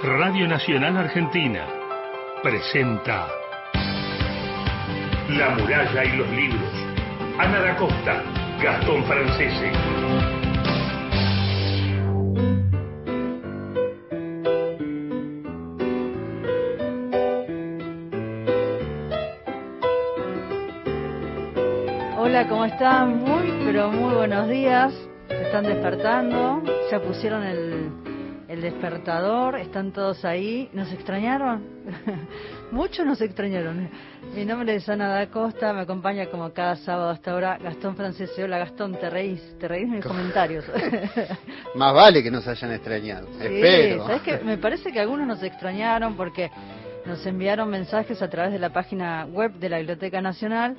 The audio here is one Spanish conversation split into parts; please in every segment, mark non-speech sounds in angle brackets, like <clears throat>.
Radio Nacional Argentina presenta La muralla y los libros. Ana da Costa, Gastón Francese. Hola, ¿cómo están? Muy, pero muy buenos días. Se están despertando, ya pusieron el, el despertador, están todos ahí. ¿Nos extrañaron? <laughs> Muchos nos extrañaron. Mi nombre es Ana da Costa, me acompaña como cada sábado hasta ahora Gastón Francese. Hola Gastón, te reís, te reís en mis comentarios. <laughs> Más vale que nos hayan extrañado, Sí, espero. ¿sabes qué? Me parece que algunos nos extrañaron porque nos enviaron mensajes a través de la página web de la Biblioteca Nacional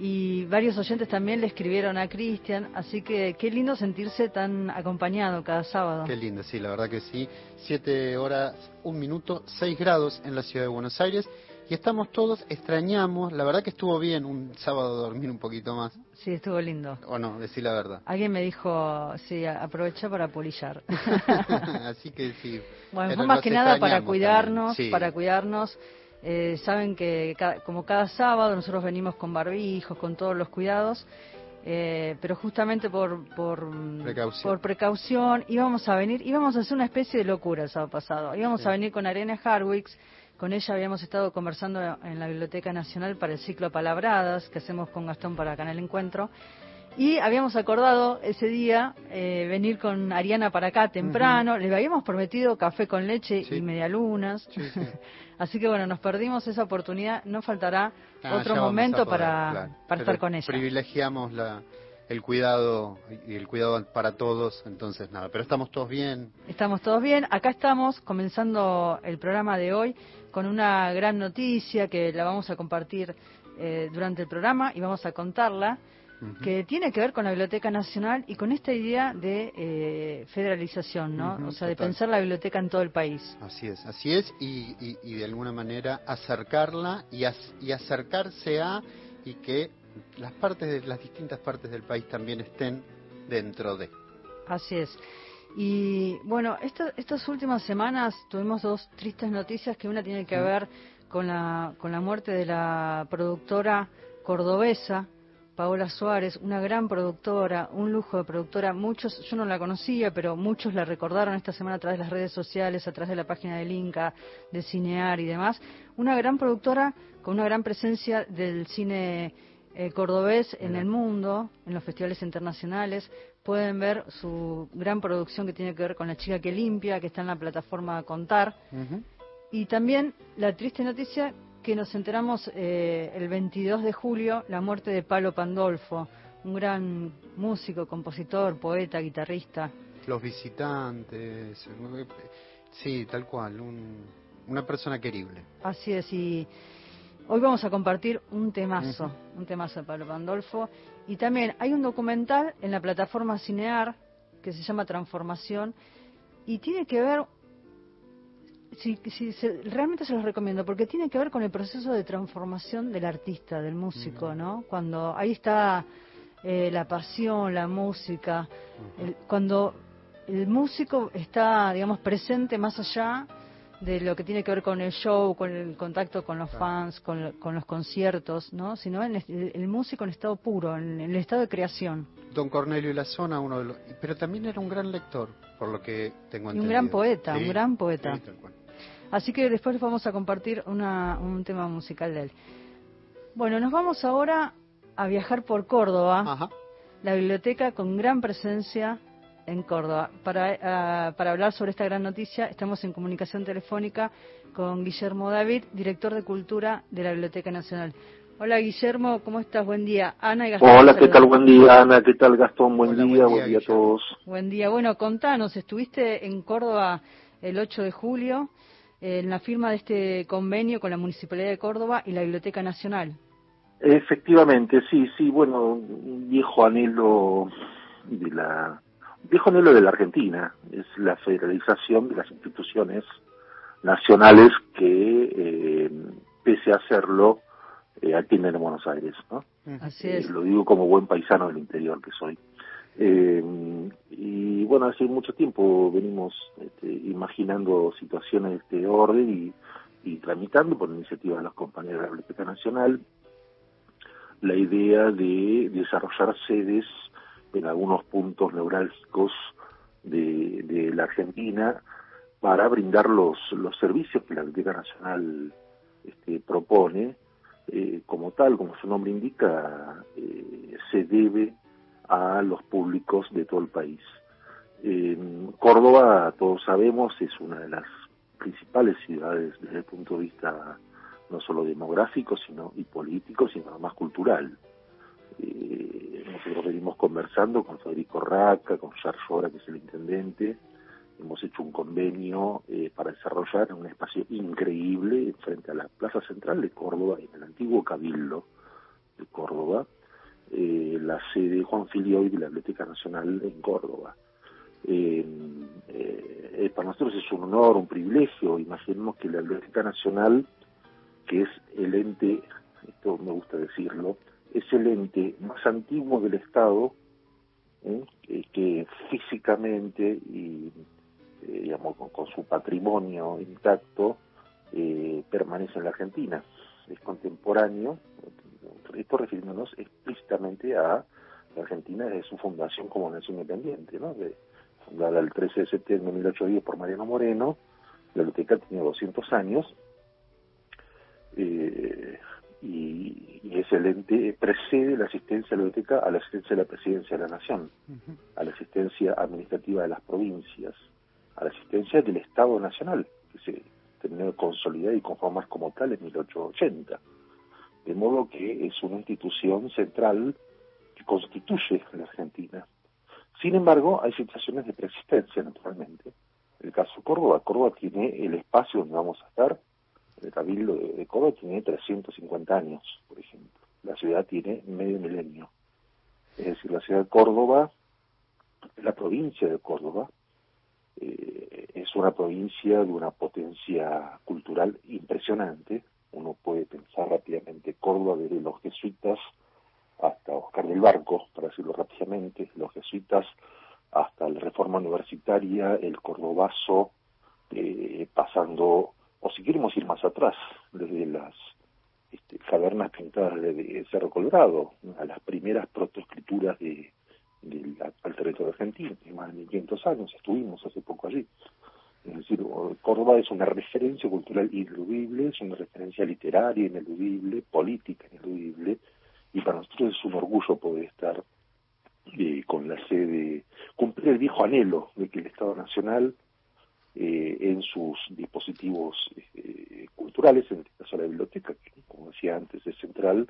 y varios oyentes también le escribieron a Cristian, así que qué lindo sentirse tan acompañado cada sábado. Qué lindo, sí, la verdad que sí. Siete horas, un minuto, seis grados en la ciudad de Buenos Aires. Y estamos todos, extrañamos, la verdad que estuvo bien un sábado dormir un poquito más. Sí, estuvo lindo. O no, decir la verdad. Alguien me dijo, sí, aprovecha para polillar. <laughs> Así que sí. Bueno, fue más que nada para cuidarnos, para cuidarnos. Eh, saben que ca- como cada sábado nosotros venimos con barbijos, con todos los cuidados, eh, pero justamente por por mm, Precaución. por precaución íbamos a venir, íbamos a hacer una especie de locura el sábado pasado. Íbamos Sí. a venir con Arena Harwicks, con ella habíamos estado conversando en la Biblioteca Nacional para el ciclo Palabradas que hacemos con Gastón para Canal Encuentro. Y habíamos acordado ese día eh, venir con Ariana para acá temprano. Le habíamos prometido café con leche Sí. y medialunas. Sí, sí. <laughs> Así que bueno, nos perdimos esa oportunidad. No faltará Ah, otro momento poder, para, claro. para Pero estar con ella. Privilegiamos la, el cuidado y el cuidado para todos, entonces nada. Pero estamos todos bien. Estamos todos bien. Acá estamos comenzando el programa de hoy con una gran noticia que la vamos a compartir eh, durante el programa y vamos a contarla. Que tiene que ver con la Biblioteca Nacional y con esta idea de eh, federalización, ¿no? O sea, de total. pensar la biblioteca en todo el país. Así es, así es, y, y- y de alguna manera acercarla y, as- y acercarse a y que las partes de las distintas partes del país también estén dentro de. Así es. Y bueno, esta- estas últimas semanas tuvimos dos tristes noticias que una tiene que ver con la, con la muerte de la productora cordobesa, Paola Suárez, una gran productora, un lujo de productora. Muchos, yo no la conocía, pero muchos la recordaron esta semana a través de las redes sociales, a través de la página del Inca, de Cinear y demás. Una gran productora con una gran presencia del cine eh, cordobés en el mundo, en los festivales internacionales. Pueden ver su gran producción que tiene que ver con La chica que limpia, que está en la plataforma Contar. Y también la triste noticia que nos enteramos eh, el 22 de julio, la muerte de Palo Pandolfo, un gran músico, compositor, poeta, guitarrista. Los visitantes, sí, tal cual, un- una persona querible. Así es, y hoy vamos a compartir un temazo, un temazo de Pablo Pandolfo. Y también hay un documental en la plataforma Cinear que se llama Transformación y tiene que ver, si, si se- realmente se los recomiendo, porque tiene que ver con el proceso de transformación del artista, del músico, Mm. ¿no? Cuando ahí está eh, la pasión, la música, el- cuando el músico está, digamos, presente más allá de lo que tiene que ver con el show, con el contacto con los fans, con, lo- con los conciertos, ¿no? Sino en el, el músico en estado puro, en, el estado de creación. Don Cornelio y la zona, uno de los, pero también era un gran lector, por lo que tengo Y un entendido. gran poeta, un gran poeta. sí. Así que después les vamos a compartir una, un tema musical de él. Bueno, nos vamos ahora a viajar por Córdoba. Ajá. la biblioteca con gran presencia en Córdoba. Para, ah, para hablar sobre esta gran noticia, estamos en comunicación telefónica con Guillermo David, director de Cultura de la Biblioteca Nacional. Hola Guillermo, ¿cómo estás? Buen día. Ana y Gastón. Hola, ¿qué tal? Buen día, Ana. ¿Qué tal, Gastón? Buen Hola, día, buen buen día, día, a todos. Buen día. Bueno, contanos, estuviste en Córdoba el 8 de julio en la firma de este convenio con la Municipalidad de Córdoba y la Biblioteca Nacional. Efectivamente, sí, sí, bueno, un viejo anhelo de la viejo anhelo de la Argentina es la federalización de las instituciones nacionales que, eh, pese a hacerlo, eh, atienden en Buenos Aires, ¿no? Así Eh, es. lo digo como buen paisano del interior que soy. Eh, y bueno, hace mucho tiempo venimos este, imaginando situaciones de orden y, y tramitando por iniciativa de los compañeros de la Biblioteca Nacional la idea de desarrollar sedes en algunos puntos neurálgicos de, de la Argentina para brindar los, los servicios que la Biblioteca Nacional este, propone. Eh, como tal, como su nombre indica, eh, se debe a los públicos de todo el país. Córdoba, todos sabemos, es una de las principales ciudades desde el punto de vista no solo demográfico sino y político, sino además cultural. Eh, nosotros venimos conversando con Federico Raca, con Charles que es el intendente, hemos hecho un convenio eh, para desarrollar un espacio increíble frente a la Plaza Central de Córdoba, en el antiguo Cabildo de Córdoba, eh, la sede Juan Filioy de la Biblioteca Nacional en Córdoba. Eh, eh, para nosotros es un honor, un privilegio. Imaginemos que la Biblioteca Nacional, que es el ente, esto me gusta decirlo, es el ente más antiguo del Estado, ¿eh? que físicamente y digamos con, su patrimonio intacto permanece en la Argentina. Es contemporáneo, esto refiriéndonos explícitamente a la Argentina desde su fundación como nación independiente, ¿no? De, fundada el 13 de septiembre de 1810 por Mariano Moreno, la biblioteca tiene 200 años eh, y, y, ese ente precede la asistencia de la biblioteca a la asistencia de la presidencia de la nación, a la asistencia administrativa de las provincias, a la asistencia del Estado Nacional, que se terminó de consolidar y conformar como tal en 1880. De modo que es una institución central que constituye la Argentina. Sin embargo, hay situaciones de preexistencia, naturalmente. En el caso Córdoba, Córdoba tiene el espacio donde vamos a estar, el Cabildo de, Córdoba tiene 350 años, por ejemplo. La ciudad tiene medio milenio. Es decir, la ciudad de Córdoba, la provincia de Córdoba, eh, es una provincia de una potencia cultural impresionante. Uno puede pensar rápidamente Córdoba desde los jesuitas hasta Oscar del Barco, para decirlo rápidamente, los jesuitas hasta la reforma universitaria, el cordobazo, eh, pasando, o si queremos ir más atrás, desde las este, cavernas pintadas de, Cerro Colorado, a las primeras protoescrituras de, al territorio argentino, más de 500 años, estuvimos hace poco allí. Es decir, Córdoba es una referencia cultural ineludible, es una referencia literaria ineludible, política ineludible, y para nosotros es un orgullo poder estar eh, con la sede, cumplir el viejo anhelo de que el Estado Nacional eh, en sus dispositivos eh, culturales, en este caso la biblioteca, que como decía antes es central,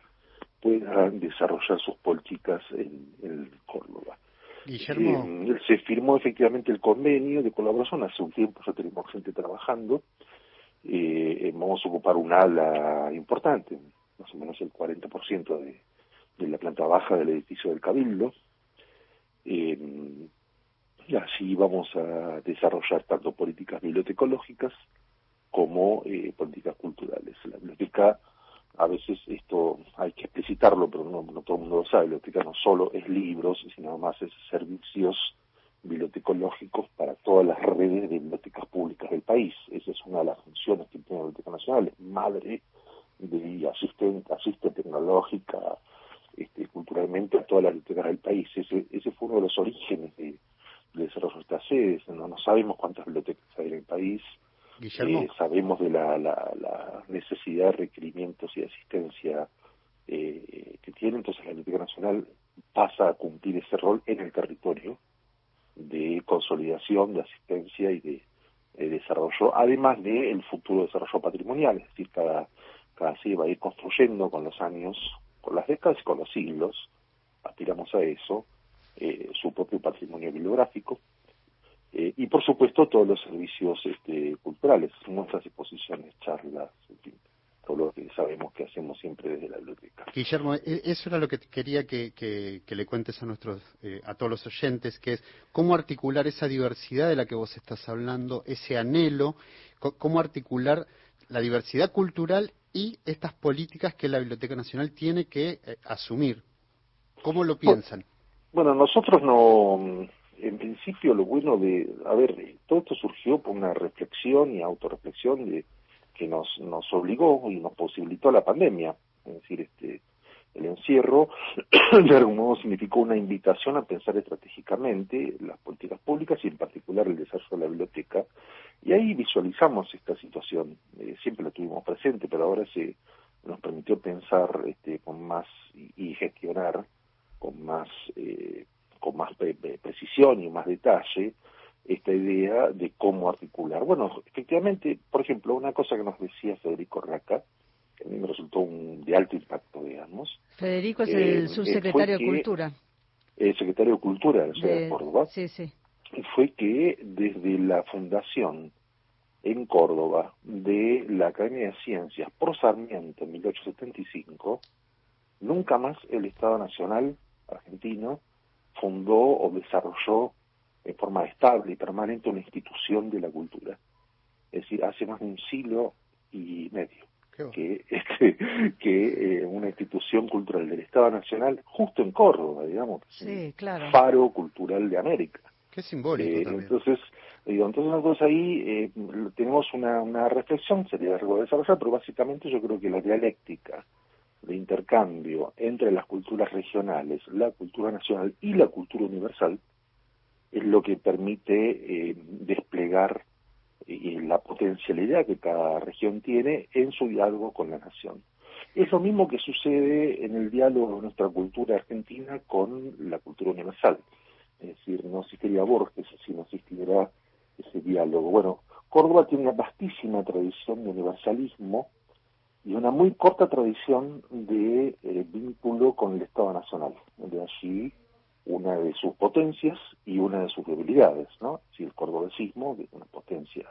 pueda desarrollar sus políticas en Córdoba. Se firmó efectivamente el convenio de colaboración, hace un tiempo ya tenemos gente trabajando, vamos a ocupar un ala importante, más o menos el 40% de, de la planta baja del edificio del Cabildo. Eh, y así vamos a desarrollar tanto políticas bibliotecológicas como eh, políticas culturales. La biblioteca, a veces esto hay que explicitarlo, pero no, todo el mundo lo sabe, biblioteca no solo es libros, sino además es servicios bibliotecológicos para todas las redes de bibliotecas públicas del país. Esa es una de las funciones que tiene la Biblioteca Nacional, es madre de asistente, asistente tecnológica, este, culturalmente a todas las bibliotecas del país. Ese, ese fue uno de los orígenes de, desarrollo de estas sedes. No sabemos cuántas bibliotecas hay en el país. Eh, sabemos de la, la, necesidad de requerimientos y asistencia eh, que tiene. Entonces la Biblioteca Nacional pasa a cumplir ese rol en el territorio de consolidación, de asistencia y de, desarrollo, además del futuro desarrollo patrimonial, es decir, cada, cada se va a ir construyendo con los años con las décadas y con los siglos, aspiramos a eso, eh, su propio patrimonio bibliográfico, eh, y por supuesto todos los servicios este, culturales, exposiciones, charlas, en fin, todo lo que sabemos que hacemos siempre desde la biblioteca. Guillermo, e, eso era lo que quería que, que, le cuentes a nuestros, eh, a todos los oyentes, que es cómo articular esa diversidad de la que vos estás hablando, ese anhelo, cómo articular la diversidad cultural y estas políticas que la Biblioteca Nacional tiene que eh, asumir. ¿Cómo lo piensan? Bueno, nosotros no, en principio lo bueno de, a ver, todo esto surgió por una reflexión y autorreflexión de, que nos, nos obligó y nos posibilitó la pandemia. Es decir, este, el encierro <clears throat> de algún modo significó una invitación a pensar estratégicamente las políticas públicas y en particular el desarrollo de la biblioteca. Y ahí visualizamos esta situación. Eh, siempre la tuvimos presente, pero ahora se nos permitió pensar este, con más y, gestionar con más eh, con más precisión y más detalle esta idea de cómo articular. Bueno, efectivamente, por ejemplo, una cosa que nos decía Federico Raca, que a mí me resultó un, de alto impacto, digamos. Federico es el eh, subsecretario de Cultura. El secretario de Cultura de la ciudad de, Córdoba. Sí, sí. Fue que desde la fundación en Córdoba de la Academia de Ciencias por Sarmiento en 1875, nunca más el Estado Nacional argentino fundó o desarrolló en forma estable y permanente una institución de la cultura. Es decir, hace más de un siglo y medio que, <laughs> este, que eh, una institución cultural del Estado Nacional, justo en Córdoba, digamos, sí, claro. faro cultural de América. Qué simbólico eh, también. Entonces, digo, entonces nosotros ahí eh, tenemos una, una reflexión, sería algo de desarrollar, pero básicamente yo creo que la dialéctica de intercambio entre las culturas regionales, la cultura nacional y la cultura universal es lo que permite desplegar la potencialidad que cada región tiene en su diálogo con la nación. Es lo mismo que sucede en el diálogo de nuestra cultura argentina con la cultura universal. Es decir, no existiría Borges si no existiera ese diálogo. Bueno, Córdoba tiene una vastísima tradición de universalismo y una muy corta tradición de eh, vínculo con el Estado Nacional. De allí una de sus potencias y una de sus debilidades, ¿no? Si el cordobesismo, que es una potencia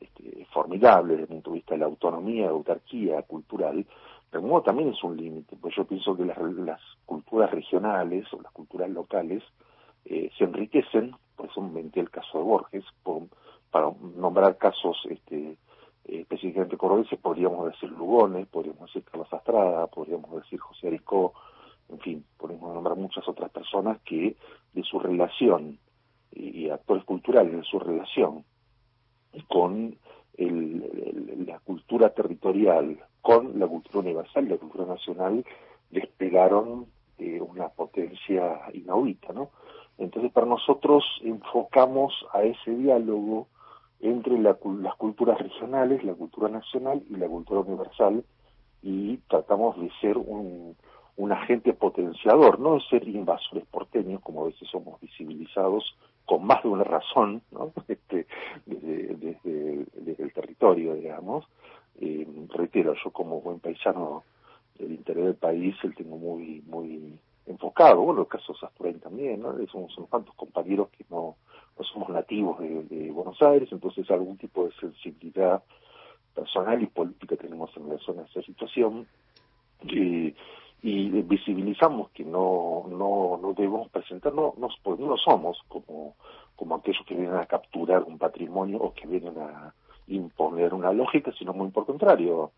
este, formidable desde el punto de vista de la autonomía, la autarquía cultural, de modo también es un límite, pues yo pienso que las, las culturas regionales o las culturas locales eh, se enriquecen, por eso menté el caso de Borges, para nombrar casos este, eh, específicamente cordobeses, podríamos decir Lugones, podríamos decir Carlos Astrada, podríamos decir José Arisco, en fin, podemos nombrar muchas otras personas que de su relación y, actores culturales de su relación con la cultura territorial, con la cultura universal, la cultura nacional, despegaron eh, una potencia inaudita, ¿no? Entonces, para nosotros enfocamos a ese diálogo entre las culturas regionales, la cultura nacional y la cultura universal y tratamos de ser un, agente potenciador, no de ser invasores porteños, como a veces somos visibilizados con más de una razón, ¿no? <laughs> este, desde, el territorio, digamos. Eh, reitero, yo como buen paisano del interior del país, el tengo muy, muy enfocado, bueno, el caso de Asturias también, ¿no? Somos unos cuantos compañeros que no, no somos nativos de, Buenos Aires, entonces algún tipo de sensibilidad personal y política tenemos en relación a esa situación. y visibilizamos que no, no, no debemos presentarnos, no, no, no somos como, como aquellos que vienen a capturar un patrimonio o que vienen a imponer una lógica, sino muy por contrario,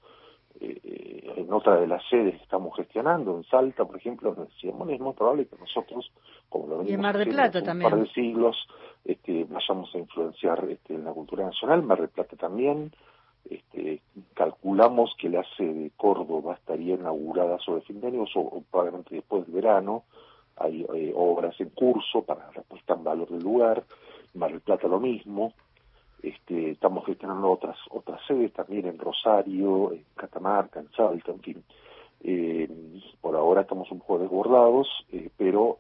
eh, en otra de las sedes que estamos gestionando, en Salta, por ejemplo, nos decíamos, es muy probable que nosotros, como lo venimos Mar Plata un par de siglos, este, vayamos a influenciar este, en la cultura nacional, Mar del Plata también, este, calculamos que la sede de Córdoba estaría inaugurada sobre fin de año o, probablemente después del verano, hay eh, obras en curso para la puesta en valor del lugar, Mar del Plata lo mismo, este, estamos gestionando otras otras sedes también en Rosario, en Catamarca, en Salta, en fin. Eh, por ahora estamos un poco desbordados, eh, pero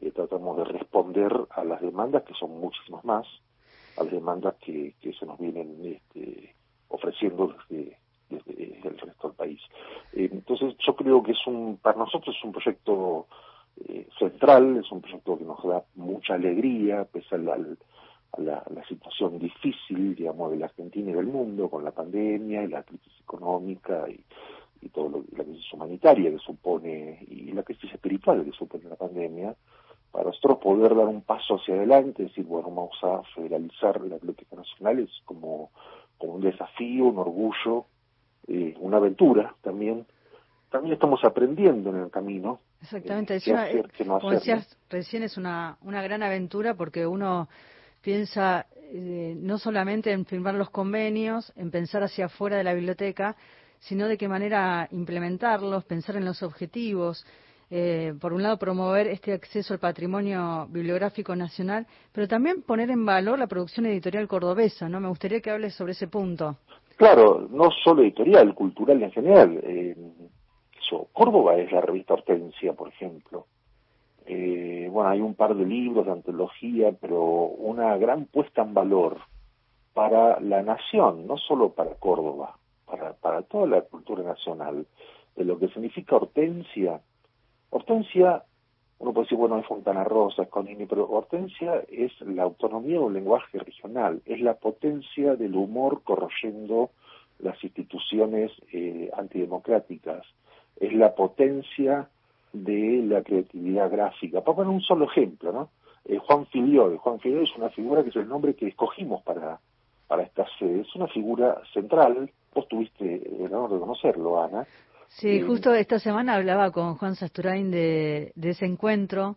eh, tratamos de responder a las demandas, que son muchísimas más, a las demandas que, se nos vienen este, ofreciendo desde, desde, el resto del país. entonces, yo creo que es un, para nosotros es un proyecto central, es un proyecto que nos da mucha alegría, pese al la, situación difícil, digamos, de la Argentina y del mundo con la pandemia y la crisis económica y, y todo lo, la crisis humanitaria que supone y la crisis espiritual que supone la pandemia, para nosotros poder dar un paso hacia adelante, decir, bueno, vamos a federalizar la biblioteca nacional es como, como un desafío, un orgullo, eh, una aventura también. También estamos aprendiendo en el camino, Exactamente, como decías recién, es una, una gran aventura porque uno piensa eh, no solamente en firmar los convenios, en pensar hacia afuera de la biblioteca, sino de qué manera implementarlos, pensar en los objetivos. Eh, por un lado, promover este acceso al patrimonio bibliográfico nacional, pero también poner en valor la producción editorial cordobesa, ¿no? Me gustaría que hables sobre ese punto. Claro, no solo editorial, cultural en general. Eh, Córdoba es la revista Hortensia, por ejemplo. Eh, bueno, hay un par de libros de antología, pero una gran puesta en valor para la nación, no solo para Córdoba, para, para toda la cultura nacional, de lo que significa Hortensia. Hortensia, uno puede decir, bueno, es Fontana Rosa, es Conini, pero Hortensia es la autonomía un lenguaje regional, es la potencia del humor corroyendo las instituciones eh, antidemocráticas, es la potencia de la creatividad gráfica. Para poner un solo ejemplo, ¿no? Eh, Juan Filiol. Juan Filiol es una figura que es el nombre que escogimos para, para esta sede. Es una figura central. Vos tuviste el honor de conocerlo, Ana. Sí, eh, justo esta semana hablaba con Juan Sasturain de, de ese encuentro.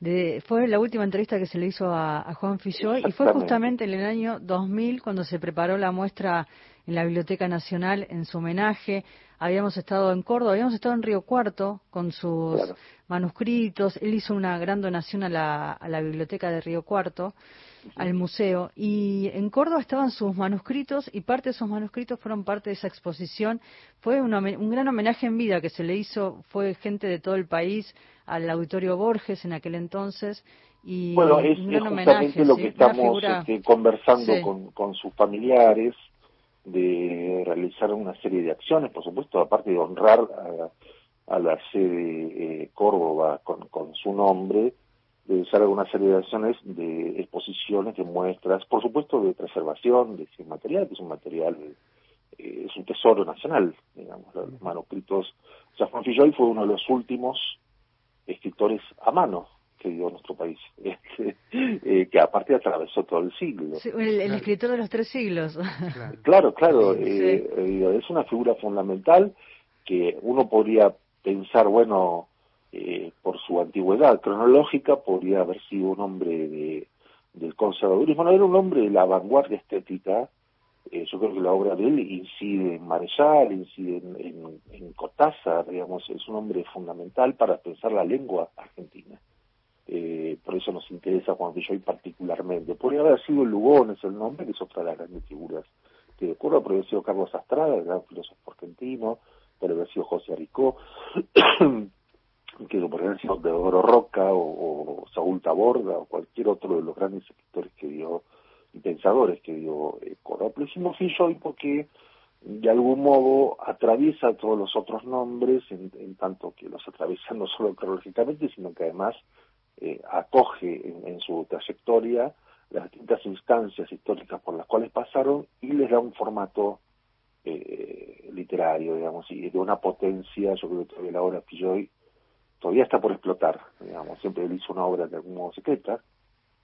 De, fue la última entrevista que se le hizo a, Juan Filloy y fue justamente en el año 2000 cuando se preparó la muestra en la Biblioteca Nacional en su homenaje habíamos estado en Córdoba, habíamos estado en Río Cuarto con sus manuscritos. Él hizo una gran donación a la, a la biblioteca de Río Cuarto, al museo. Y en Córdoba estaban sus manuscritos y parte de esos manuscritos fueron parte de esa exposición. Fue un, un gran homenaje en vida que se le hizo, fue gente de todo el país, al Auditorio Borges en aquel entonces. Y bueno, es, justamente lo que estamos este, conversando con, con sus familiares de realizar una serie de acciones, por supuesto, aparte de honrar a, la sede eh, Córdoba con, con, su nombre, de realizar alguna serie de acciones de exposiciones, de muestras, por supuesto de preservación de ese material, que es un material, eh, es un tesoro nacional, digamos, los manuscritos. O sea, Juan Filloy fue uno de los últimos escritores a mano que dio nuestro país, <laughs> este, eh, que aparte atravesó todo el siglo. el, escritor de los tres siglos. Claro, <laughs> claro, eh, eh, es una figura fundamental que uno podría pensar, bueno, por su antigüedad cronológica, podría haber sido un hombre de, del conservadurismo, no era un hombre de la vanguardia estética, yo creo que la obra de él incide en Marechal, incide en, en, en Cortázar, digamos, es un hombre fundamental para pensar la lengua argentina eh, por eso nos interesa Juan Villoy particularmente. Podría haber sido Lugones el nombre, que es otra de las grandes figuras que ocurre, podría haber sido Carlos Astrada, el gran filósofo argentino, podría haber sido José Aricó, <coughs> que podría haber sido Deodoro Roca o, Saúl Taborda o cualquier otro de los grandes escritores que dio y pensadores que dio eh. Pero decimos porque de algún modo atraviesa todos los otros nombres, en, en tanto que los atraviesa no solo cronológicamente, sino que además eh, acoge en, su trayectoria las distintas instancias históricas por las cuales pasaron y les da un formato eh, literario, digamos, y de una potencia, yo creo que todavía la obra Pilloy todavía está por explotar, digamos, siempre él hizo una obra de algún modo secreta,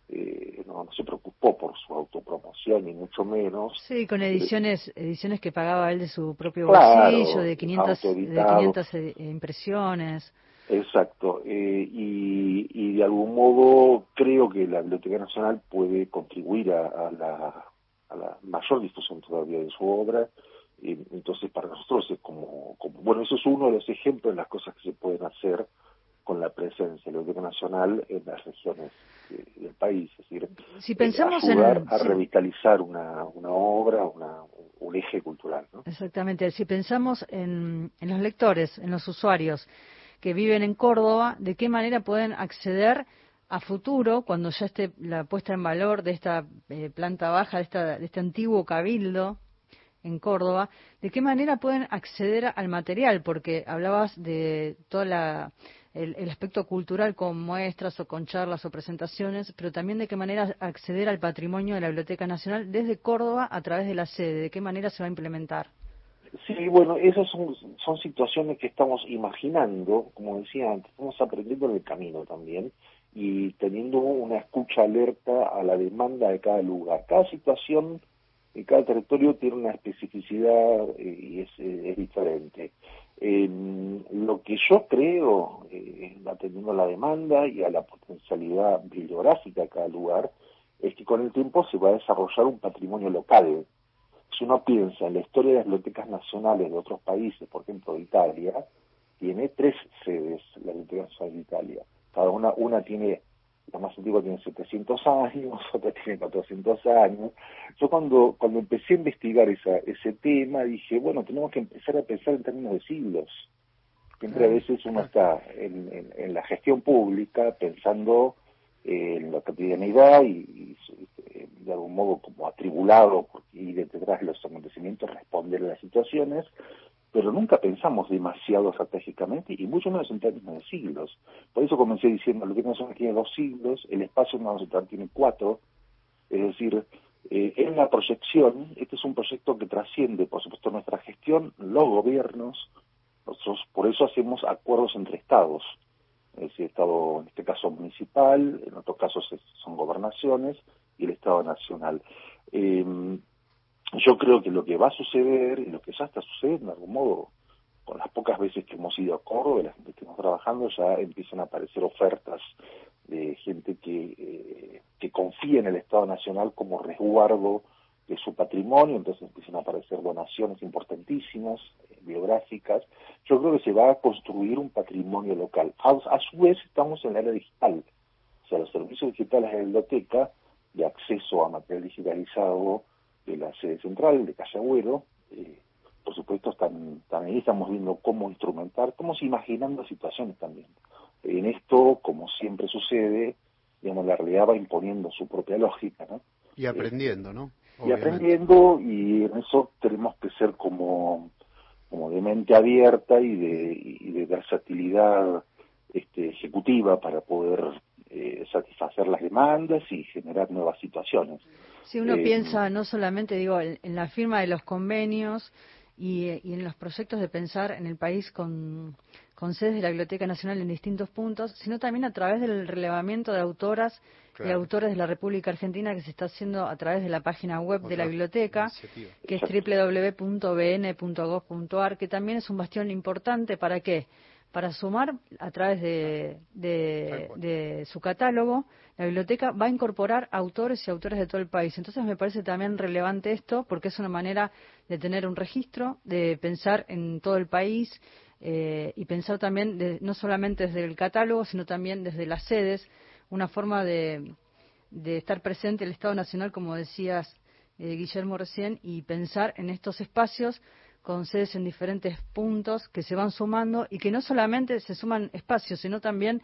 eh, no, se preocupó por su autopromoción ni mucho menos. Sí, con ediciones ediciones que pagaba él de su propio bolsillo, de 500, de 500 impresiones. Exacto, eh, y, de algún modo creo que la Biblioteca Nacional puede contribuir a, la, a la, mayor difusión todavía de su obra. entonces, para nosotros es como, como, bueno, eso es uno de los ejemplos de las cosas que se pueden hacer con la presencia de la Biblioteca Nacional en las regiones del país. Es decir, si pensamos ayudar a revitalizar una, una obra, una, un eje cultural. ¿no? Exactamente. Si pensamos en, en los lectores, en los usuarios, que viven en Córdoba, de qué manera pueden acceder a futuro, cuando ya esté la puesta en valor de esta eh, planta baja, de, esta, de este antiguo cabildo en Córdoba, de qué manera pueden acceder al material, porque hablabas de todo el, el, aspecto cultural con muestras o con charlas o presentaciones, pero también de qué manera acceder al patrimonio de la Biblioteca Nacional desde Córdoba a través de la sede, de qué manera se va a implementar. Sí, bueno, esas son, son situaciones que estamos imaginando, como decía antes, estamos aprendiendo en el camino también y teniendo una escucha alerta a la demanda de cada lugar. Cada situación y cada territorio tiene una especificidad eh, y es, eh, diferente. lo que yo creo, eh, atendiendo a la demanda y a la potencialidad bibliográfica de cada lugar, es que con el tiempo se va a desarrollar un patrimonio local. Si uno piensa en la historia de las bibliotecas nacionales de otros países, por ejemplo Italia, tiene tres sedes la Biblioteca Nacional de Italia. Cada una, una tiene, la más antigua tiene 700 años, <laughs> otra tiene 400 años. Yo cuando, cuando empecé a investigar esa, ese tema dije, bueno, tenemos que empezar a pensar en términos de siglos. Siempre a veces uno está en, en, la gestión pública pensando en la cotidianidad y, de algún modo como atribulado y detrás de los acontecimientos responder a las situaciones, pero nunca pensamos demasiado estratégicamente y mucho menos en términos de siglos. Por eso comencé diciendo, lo que nosotros tiene dos siglos, el espacio no tiene cuatro, es decir, eh, en la proyección, este es un proyecto que trasciende, por supuesto, nuestra gestión, los gobiernos, nosotros por eso hacemos acuerdos entre estados, es decir, Estado, en este caso municipal, en otros casos son gobernaciones, y el Estado nacional. Em, yo creo que lo que va a suceder, y lo que ya está sucediendo de algún modo, con las pocas veces que hemos ido a Córdoba, la gente que estamos trabajando, ya empiezan a aparecer ofertas de gente que, eh, que confía en el Estado Nacional como resguardo de su patrimonio, entonces empiezan a aparecer donaciones importantísimas, eh, biográficas. Yo creo que se va a construir un patrimonio local. A, su vez, estamos en la era digital. O sea, los servicios digitales de la biblioteca, de acceso a material digitalizado de la sede central, de Calle Agüero, eh, por supuesto, también estamos viendo cómo instrumentar, estamos imaginando situaciones también. En esto, como siempre sucede, digamos, la realidad va imponiendo su propia lógica, ¿no? Y aprendiendo, ¿no? Y aprendiendo y en eso tenemos que ser como, como de mente abierta y de, y de versatilidad este, ejecutiva para poder eh, satisfacer las demandas y generar nuevas situaciones. Si uno eh, piensa no solamente digo en, la firma de los convenios y, y, en los proyectos de pensar en el país con, con sedes de la Biblioteca Nacional en distintos puntos, sino también a través del relevamiento de autoras y autores de la República Argentina que se está haciendo a través de la página web de la biblioteca, que es www.bn.gov.ar, que también es un bastión importante para qué? Para sumar a través de, de, su catálogo, la biblioteca va a incorporar autores y autores de todo el país. Entonces me parece también relevante esto porque es una manera de tener un registro, de pensar en todo el país, eh, y pensar también no solamente desde el catálogo, sino también desde las sedes, una forma de, estar presente el Estado Nacional, como decías, eh, Guillermo recién, y pensar en estos espacios con sedes en diferentes puntos que se van sumando y que no solamente se suman espacios, sino también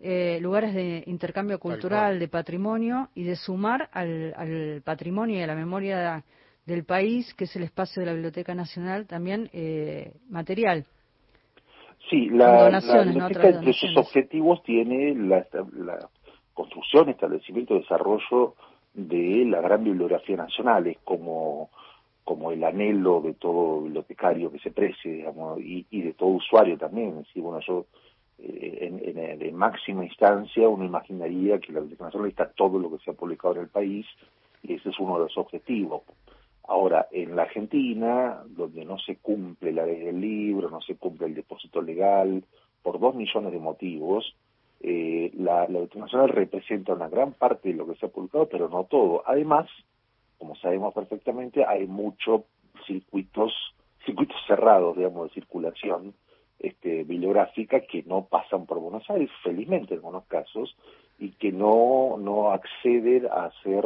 eh, lugares de intercambio cultural, de patrimonio y de sumar al, patrimonio y a la memoria del país, que es el espacio de la Biblioteca Nacional, también eh, material. Sí, la, biblioteca entre sus objetivos tiene la, construcción, establecimiento, desarrollo de la gran bibliografía nacional, es como, como el anhelo de todo bibliotecario que se precie, digamos, y, de todo usuario también. ¿sí? Bueno, yo, eh, en, en, máxima instancia, uno imaginaría que la Biblioteca Nacional está todo lo que se ha publicado en el país, y ese es uno de los objetivos. Ahora, en la Argentina, donde no se cumple la ley del libro, no se cumple el depósito legal, por dos millones de motivos, eh, la, la Nacional representa una gran parte de lo que se ha publicado, pero no todo. Además, como sabemos perfectamente, hay muchos circuitos, circuitos cerrados, digamos, de circulación este, bibliográfica que no pasan por Buenos Aires, felizmente en algunos casos, y que no, no acceden a ser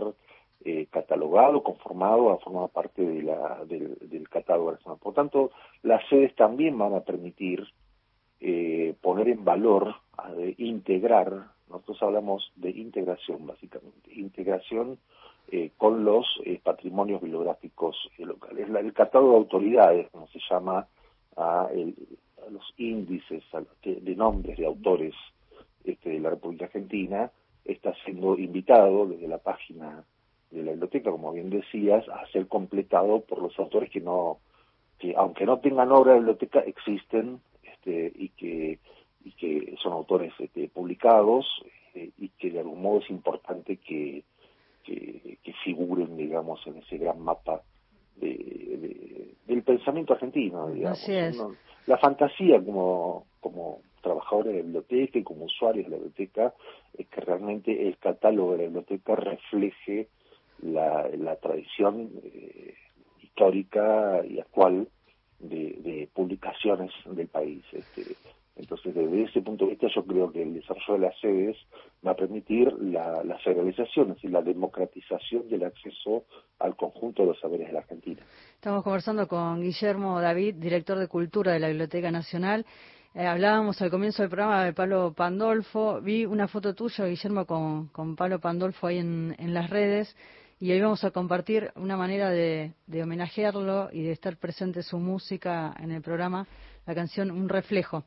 eh, catalogado, conformado, a formar parte de la, del, del catálogo Por tanto, las sedes también van a permitir eh, poner en valor, integrar, nosotros hablamos de integración básicamente, integración eh, con los patrimonios bibliográficos locales. el catálogo de autoridades, como se llama a, los índices de nombres de autores este, de la República Argentina, está siendo invitado desde la página de la biblioteca, como bien decías, a ser completado por los autores que no, que aunque no tengan obra de biblioteca, existen este, y que y que son autores este, publicados eh, y que de algún modo es importante que, que, figuren, digamos, en ese gran mapa de, del pensamiento argentino, digamos. la fantasía como, como trabajadores de la biblioteca y como usuarios de la biblioteca es que realmente el catálogo de la biblioteca refleje la, tradición eh, histórica y actual de, de, publicaciones del país. Este, entonces, desde ese punto de vista, yo creo que el desarrollo de las sedes va a permitir la, la federalización, es la democratización del acceso al conjunto de los saberes de la Argentina. Estamos conversando con Guillermo David, director de Cultura de la Biblioteca Nacional. Eh, hablábamos al comienzo del programa de Palo Pandolfo. Vi una foto tuya, Guillermo, con, con Palo Pandolfo ahí en, en las redes y hoy vamos a compartir una manera de, de, homenajearlo y de estar presente su música en el programa, la canción Un Reflejo.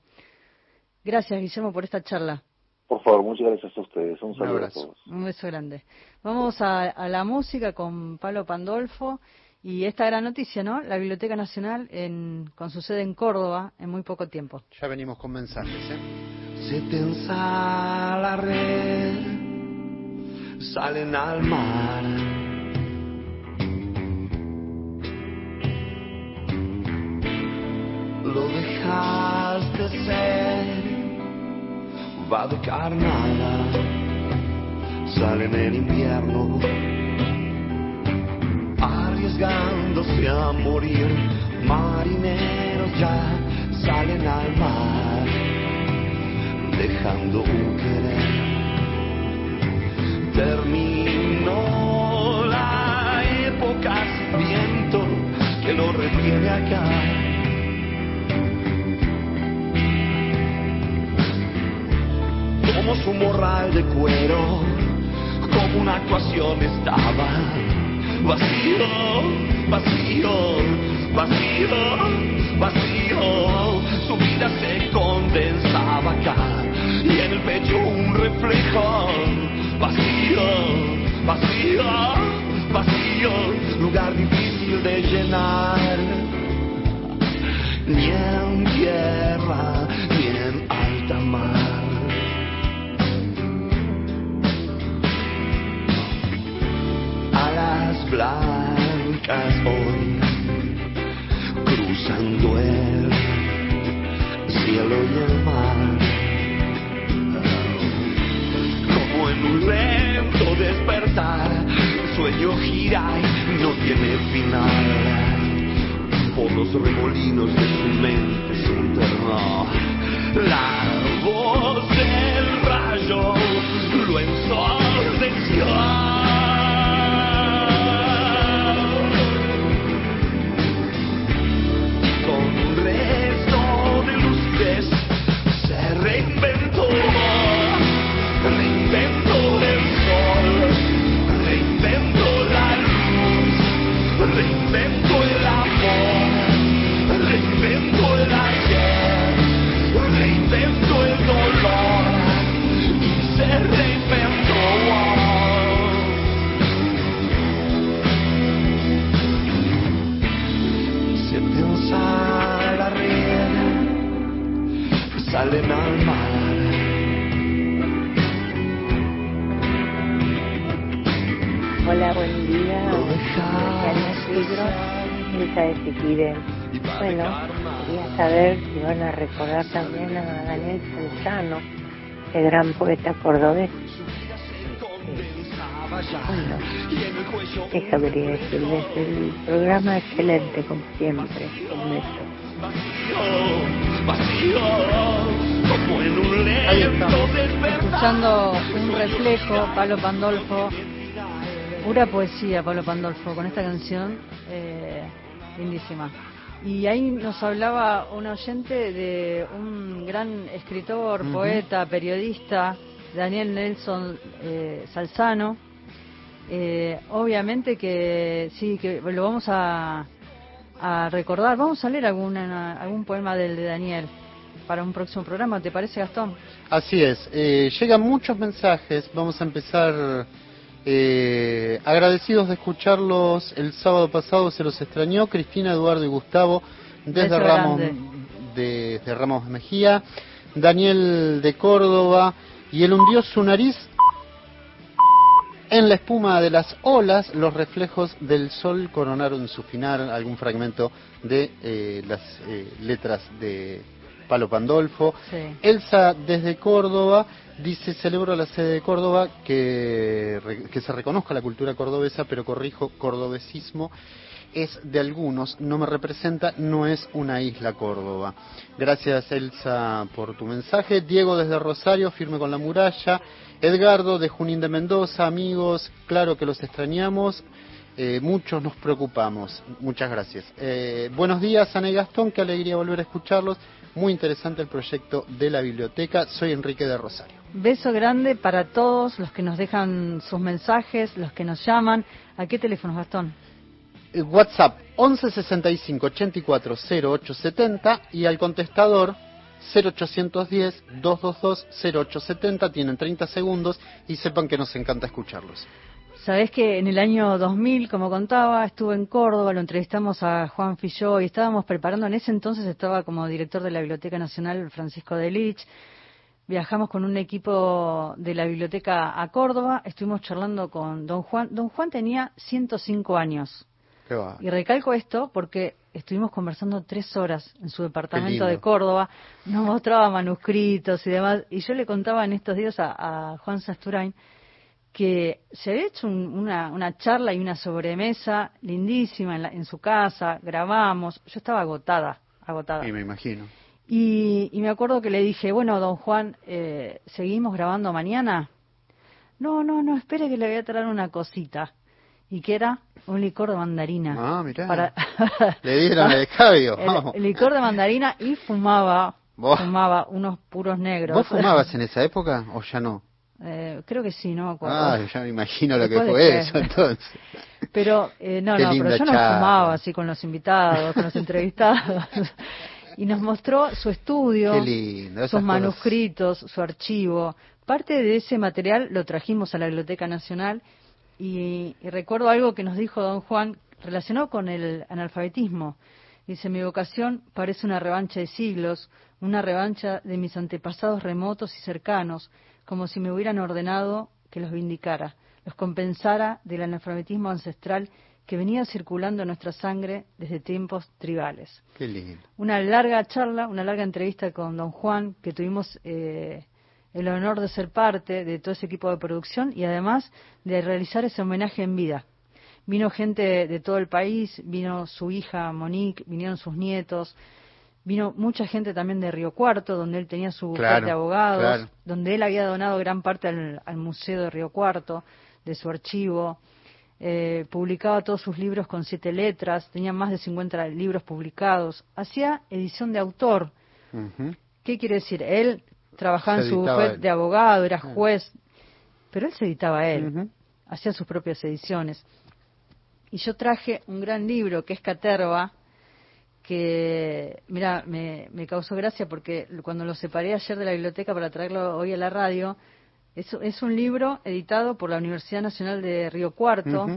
Gracias, Guillermo, por esta charla. Por favor, muchas gracias a ustedes. Un saludo a todos. Un beso grande. Vamos a, a, la música con Palo Pandolfo y esta gran noticia, ¿no? La Biblioteca Nacional en, con su sede en Córdoba en muy poco tiempo. Ya venimos con mensajes, ¿eh? Se tensa la red, salen al mar. Lo dejas de ser, va de carnada, sale en el invierno arriesgándose a morir. Marineros ya salen al mar, dejando un querer. Terminó la época sin viento que lo retiene acá. Como su morral de cuero, como una actuación estaba vacío, vacío, vacío, vacío. Su vida se condensaba acá y en el pecho un reflejo. Vacío, vacío, vacío, lugar difícil de llenar. Ni en tierra, ni en alta mar. blancas hoy, cruzando el cielo y el mar. Como en un lento despertar, el sueño gira y no tiene final. Por los remolinos de su mente se internó la voz del rayo, lo ensordeció. Gran poeta cordobés. Bueno, eso quería decirles. El programa excelente, como siempre. Ahí está. Escuchando un reflejo, Pablo Pandolfo, pura poesía, Pablo Pandolfo, con esta canción eh, lindísima. Y ahí nos hablaba un oyente de un gran escritor, poeta, periodista, Daniel Nelson eh, Salzano. Eh, obviamente que sí, que lo vamos a, a recordar. Vamos a leer alguna, algún poema del de Daniel para un próximo programa, ¿te parece, Gastón? Así es. Eh, llegan muchos mensajes. Vamos a empezar eh, agradecidos de escucharlos. El sábado pasado se los extrañó Cristina, Eduardo y Gustavo desde Ramos, de, Ramos Mejía. Daniel de Córdoba y él hundió su nariz En la espuma de las olas, los reflejos del sol coronaron su final algún fragmento de eh, las eh, letras de Palo Pandolfo. Elsa desde Córdoba dice, celebro la sede de Córdoba, que, que se reconozca la cultura cordobesa, pero corrijo, cordobesismo es de algunos, no me representa, no es una isla Córdoba. Gracias Elsa por tu mensaje. Diego desde Rosario, firme con la muralla. Edgardo de Junín de Mendoza, amigos, claro que los extrañamos. Eh, muchos nos preocupamos. Muchas gracias. Eh, buenos días, Ana y Gastón, qué alegría volver a escucharlos. Muy interesante el proyecto de la biblioteca. Soy Enrique de Rosario. Beso grande para todos los que nos dejan sus mensajes, los que nos llaman. ¿A qué teléfono, Gastón? Eh, WhatsApp 11 65 84 0870 y al contestador 0810 222 0870. Tienen 30 segundos y sepan que nos encanta escucharlos. Sabés que en el año 2000, como contaba, estuve en Córdoba, lo entrevistamos a Juan Filló y estábamos preparando, en ese entonces estaba como director de la Biblioteca Nacional Francisco de Lich. Viajamos con un equipo de la biblioteca a Córdoba, estuvimos charlando con don Juan. Don Juan tenía 105 años. Y recalco esto porque estuvimos conversando tres horas en su departamento de Córdoba, nos mostraba manuscritos y demás, y yo le contaba en estos días a, Juan Sasturain que se había hecho una, una, charla y una sobremesa lindísima en, su casa, grabamos, yo estaba agotada, agotada. Y me imagino. Y, me acuerdo que le dije, bueno, don Juan, eh, ¿seguimos grabando mañana? No, no, no, espere que le voy a traer una cosita y que era un licor de mandarina. Ah, mirá. <laughs> Le dieron el escabio. El, licor de mandarina y fumaba, fumaba unos puros negros. ¿Vos fumabas en esa época o ya no? Eh, creo que sí, no me acuerdo. Ah, ya me imagino lo que fue eso entonces. <laughs> Pero, eh, no, no, pero yo no fumaba así con los invitados, con los <laughs> entrevistados. y nos mostró su estudio, sus manuscritos, su archivo. Parte de ese material lo trajimos a la Biblioteca Nacional y, recuerdo algo que nos dijo don Juan relacionado con el analfabetismo. Dice, mi vocación parece una revancha de siglos, una revancha de mis antepasados remotos y cercanos, como si me hubieran ordenado que los vindicara, los compensara del analfabetismo ancestral que venía circulando en nuestra sangre desde tiempos tribales. Qué lindo. Una larga charla, una larga entrevista con don Juan que tuvimos eh, el honor de ser parte de todo ese equipo de producción y además de realizar ese homenaje en vida. Vino gente de todo el país, vino su hija Monique, vinieron sus nietos, vino mucha gente también de Río Cuarto, donde él tenía su claro, de abogados, donde él había donado gran parte al, Museo de Río Cuarto, de su archivo. Eh, publicaba todos sus libros con siete letras, tenía más de 50 libros publicados, hacía edición de autor. ¿Qué quiere decir? Él trabajaba en su bufete de abogado, era juez, pero él se editaba él, hacía sus propias ediciones. Y yo traje un gran libro que es Caterva, que, mira, me, causó gracia porque cuando lo separé ayer de la biblioteca para traerlo hoy a la radio, es, es un libro editado por la Universidad Nacional de Río Cuarto,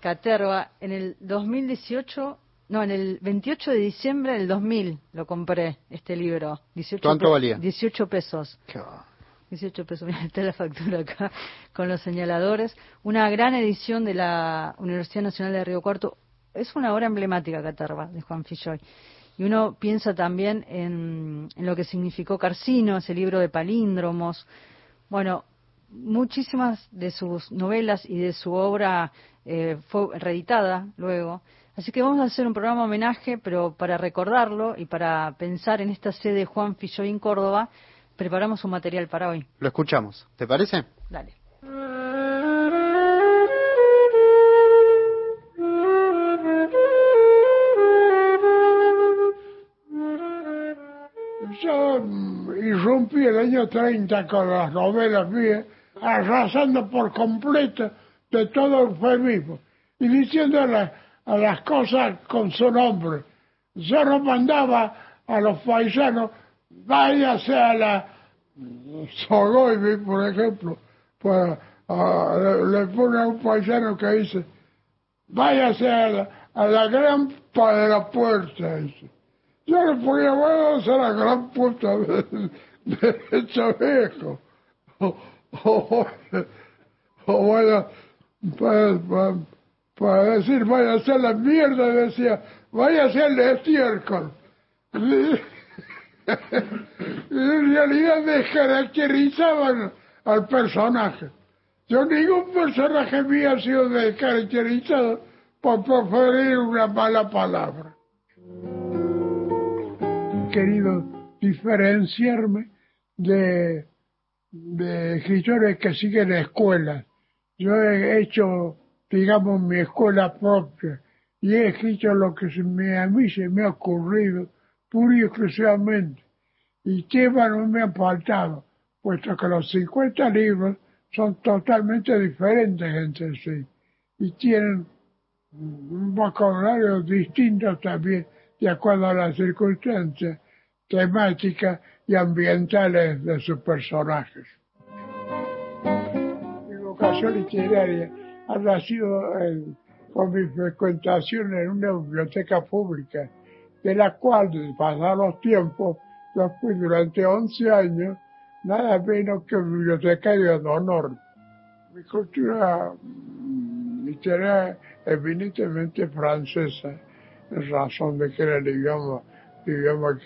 Caterva, en el 2018 no, en el 28 de diciembre del 2000 lo compré, este libro. 18 ¿Cuánto valía? 18 pesos. 18 pesos, <laughs> mira, está la factura acá con los señaladores. Una gran edición de la Universidad Nacional de Río Cuarto. Es una obra emblemática, Catarba, de Juan Filloy. Y uno piensa también en, lo que significó Carcino, ese libro de palíndromos. Bueno, muchísimas de sus novelas y de su obra eh, fue reeditada luego. Así que vamos a hacer un programa homenaje, pero para recordarlo y para pensar en esta sede Juan Filloy en Córdoba, preparamos un material para hoy. Lo escuchamos, ¿te parece? Dale. Yo irrumpí el año 30 con las novelas mías, arrasando por completo de todo el eufemismo y diciéndole a las cosas con su nombre. Yo no mandaba a los paisanos, váyase a la Sogoibi, por ejemplo, pues, le, pone a un paisano que dice, váyase a la, a la gran de la puerta. Le ponía, váyase a la gran puerta de, de, viejo. o bueno, para, para, decir vaya a hacer la mierda, decía, vaya a hacer el estiércol. <laughs> en realidad descaracterizaban al personaje. Yo ningún personaje mío ha sido descaracterizado por preferir una mala palabra. Querido diferenciarme de, escritores que siguen escuelas. Yo he hecho, digamos, mi escuela propia y he escrito lo que a mí se me ha ocurrido, puro y exclusivamente. Y temas no me han faltado, puesto que los 50 libros son totalmente diferentes entre sí y tienen un vocabulario distinto también de acuerdo a las circunstancias temáticas y ambientales de sus personajes. Mi vocación literaria ha nacido con mi frecuentación en una biblioteca pública, de la cual, pasar los tiempos, yo fui durante 11 años nada menos que bibliotecario de honor. Mi cultura mm, literaria evidentemente francesa, en razón de que era el idioma, idioma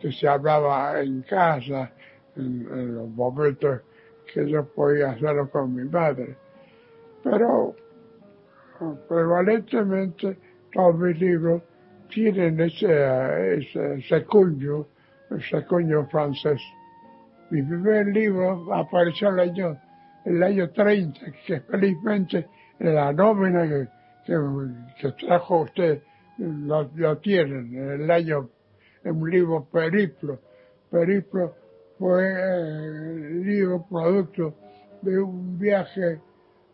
que, se hablaba en casa, en, los momentos que yo podía hacerlo con mi madre. Pero prevalentemente todos mis libros tienen ese, ese, ese cuño, ese cuño francés. Mi primer libro apareció en el año, el año 30, que felizmente en la nómina que, trajo usted lo, tienen, en el año, en un libro Periplo. Periplo fue el libro producto de un viaje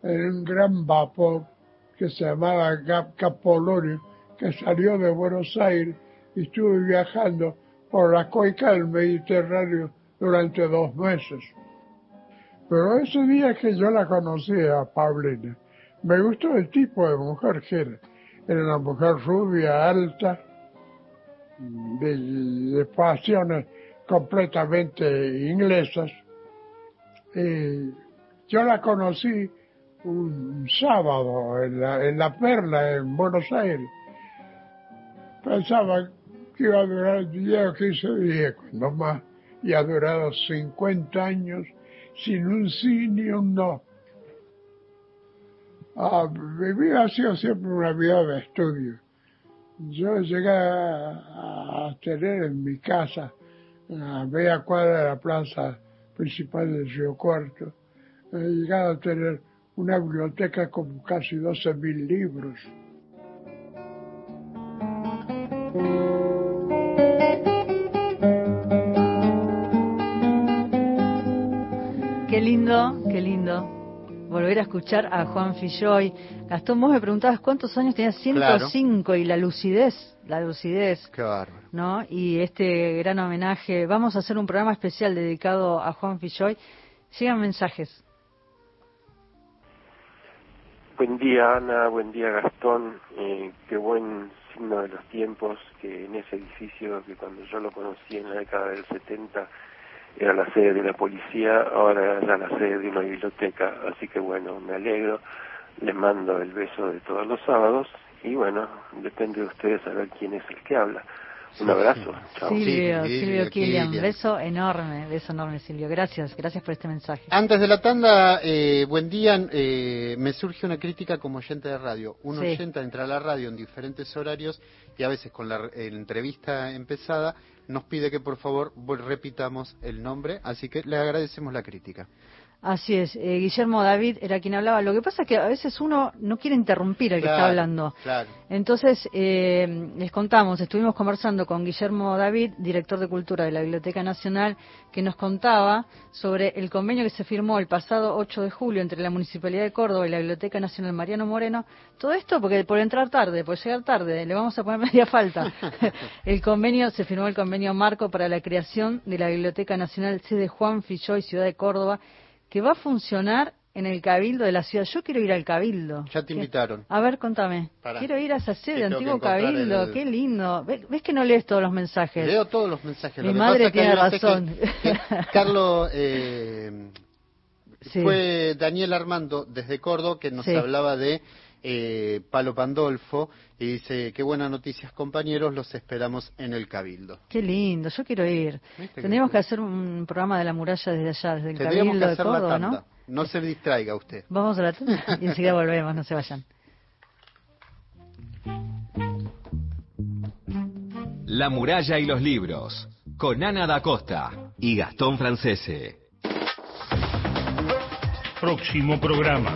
en un gran vapor que se llamaba Capolorio, que salió de Buenos Aires y estuve viajando por la coica del Mediterráneo durante dos meses. Pero ese día que yo la conocí a Paulina, me gustó el tipo de mujer que era. Era una mujer rubia, alta, de, de pasiones completamente inglesas. Y yo la conocí un sábado en la, Perla, en Buenos Aires. Pensaba que iba a durar 10 o 15 días, cuando más y ha durado 50 años sin un sí ni un no. Ah, mi vida ha sido siempre una vida de estudio. Yo llegué a, tener en mi casa, a media cuadra de la plaza principal del Río Cuarto, he llegado a tener una biblioteca con casi 12.000 libros. Qué lindo, qué lindo volver a escuchar a Juan Filloy. Gastón, vos me preguntabas cuántos años tenía, 105, y la lucidez, la lucidez. Qué bárbaro. ¿No? Y este gran homenaje. Vamos a hacer un programa especial dedicado a Juan Filloy. Llegan mensajes. Buen día, Ana. Buen día, Gastón. Eh, qué buen signo de los tiempos que en ese edificio que cuando yo lo conocí en la década del 70 era la sede de la policía, ahora era la sede de una biblioteca, así que bueno, me alegro, les mando el beso de todos los sábados y bueno, depende de ustedes saber quién es el que habla. Un abrazo. Chao. Silvio, Silvio Killian. Beso enorme, beso enorme, Silvio. Gracias, gracias por este mensaje. Antes de la tanda, eh, buen día. Eh, me surge una crítica como oyente de radio. Un oyente entra a la radio en diferentes horarios y a veces con la entrevista empezada nos pide que por favor repitamos el nombre, así que le agradecemos la crítica. Así es, eh, Guillermo David era quien hablaba. Lo que pasa es que a veces uno no quiere interrumpir al que está hablando. Claro. Entonces, eh, les contamos, estuvimos conversando con Guillermo David, director de Cultura de la Biblioteca Nacional, que nos contaba sobre el convenio que se firmó el pasado 8 de julio entre la Municipalidad de Córdoba y la Biblioteca Nacional Mariano Moreno. Todo esto porque por entrar tarde, por llegar tarde, le vamos a poner <laughs> media falta. <laughs> el convenio, se firmó el convenio marco para la creación de la Biblioteca Nacional sede Juan Filloy, Ciudad de Córdoba, que va a funcionar en el Cabildo de la ciudad. Yo quiero ir al Cabildo. Ya te invitaron. A ver, contame. Quiero ir a esa sede, Antiguo Cabildo. Qué lindo. ¿Ves que no lees todos los mensajes? Leo todos los mensajes. Mi madre tiene razón. <laughs> Carlos, eh, Fue Daniel Armando desde Córdoba que nos hablaba de eh, Palo Pandolfo y dice, qué buenas noticias compañeros, los esperamos en el Cabildo. Qué lindo, yo quiero ir. Tendríamos que hacer un programa de la muralla desde allá, desde el Cabildo de Córdoba, ¿no? No se distraiga usted. Vamos a la tanda y enseguida volvemos, no se vayan. La muralla y los libros, con Ana da Costa y Gastón Francese. Próximo programa.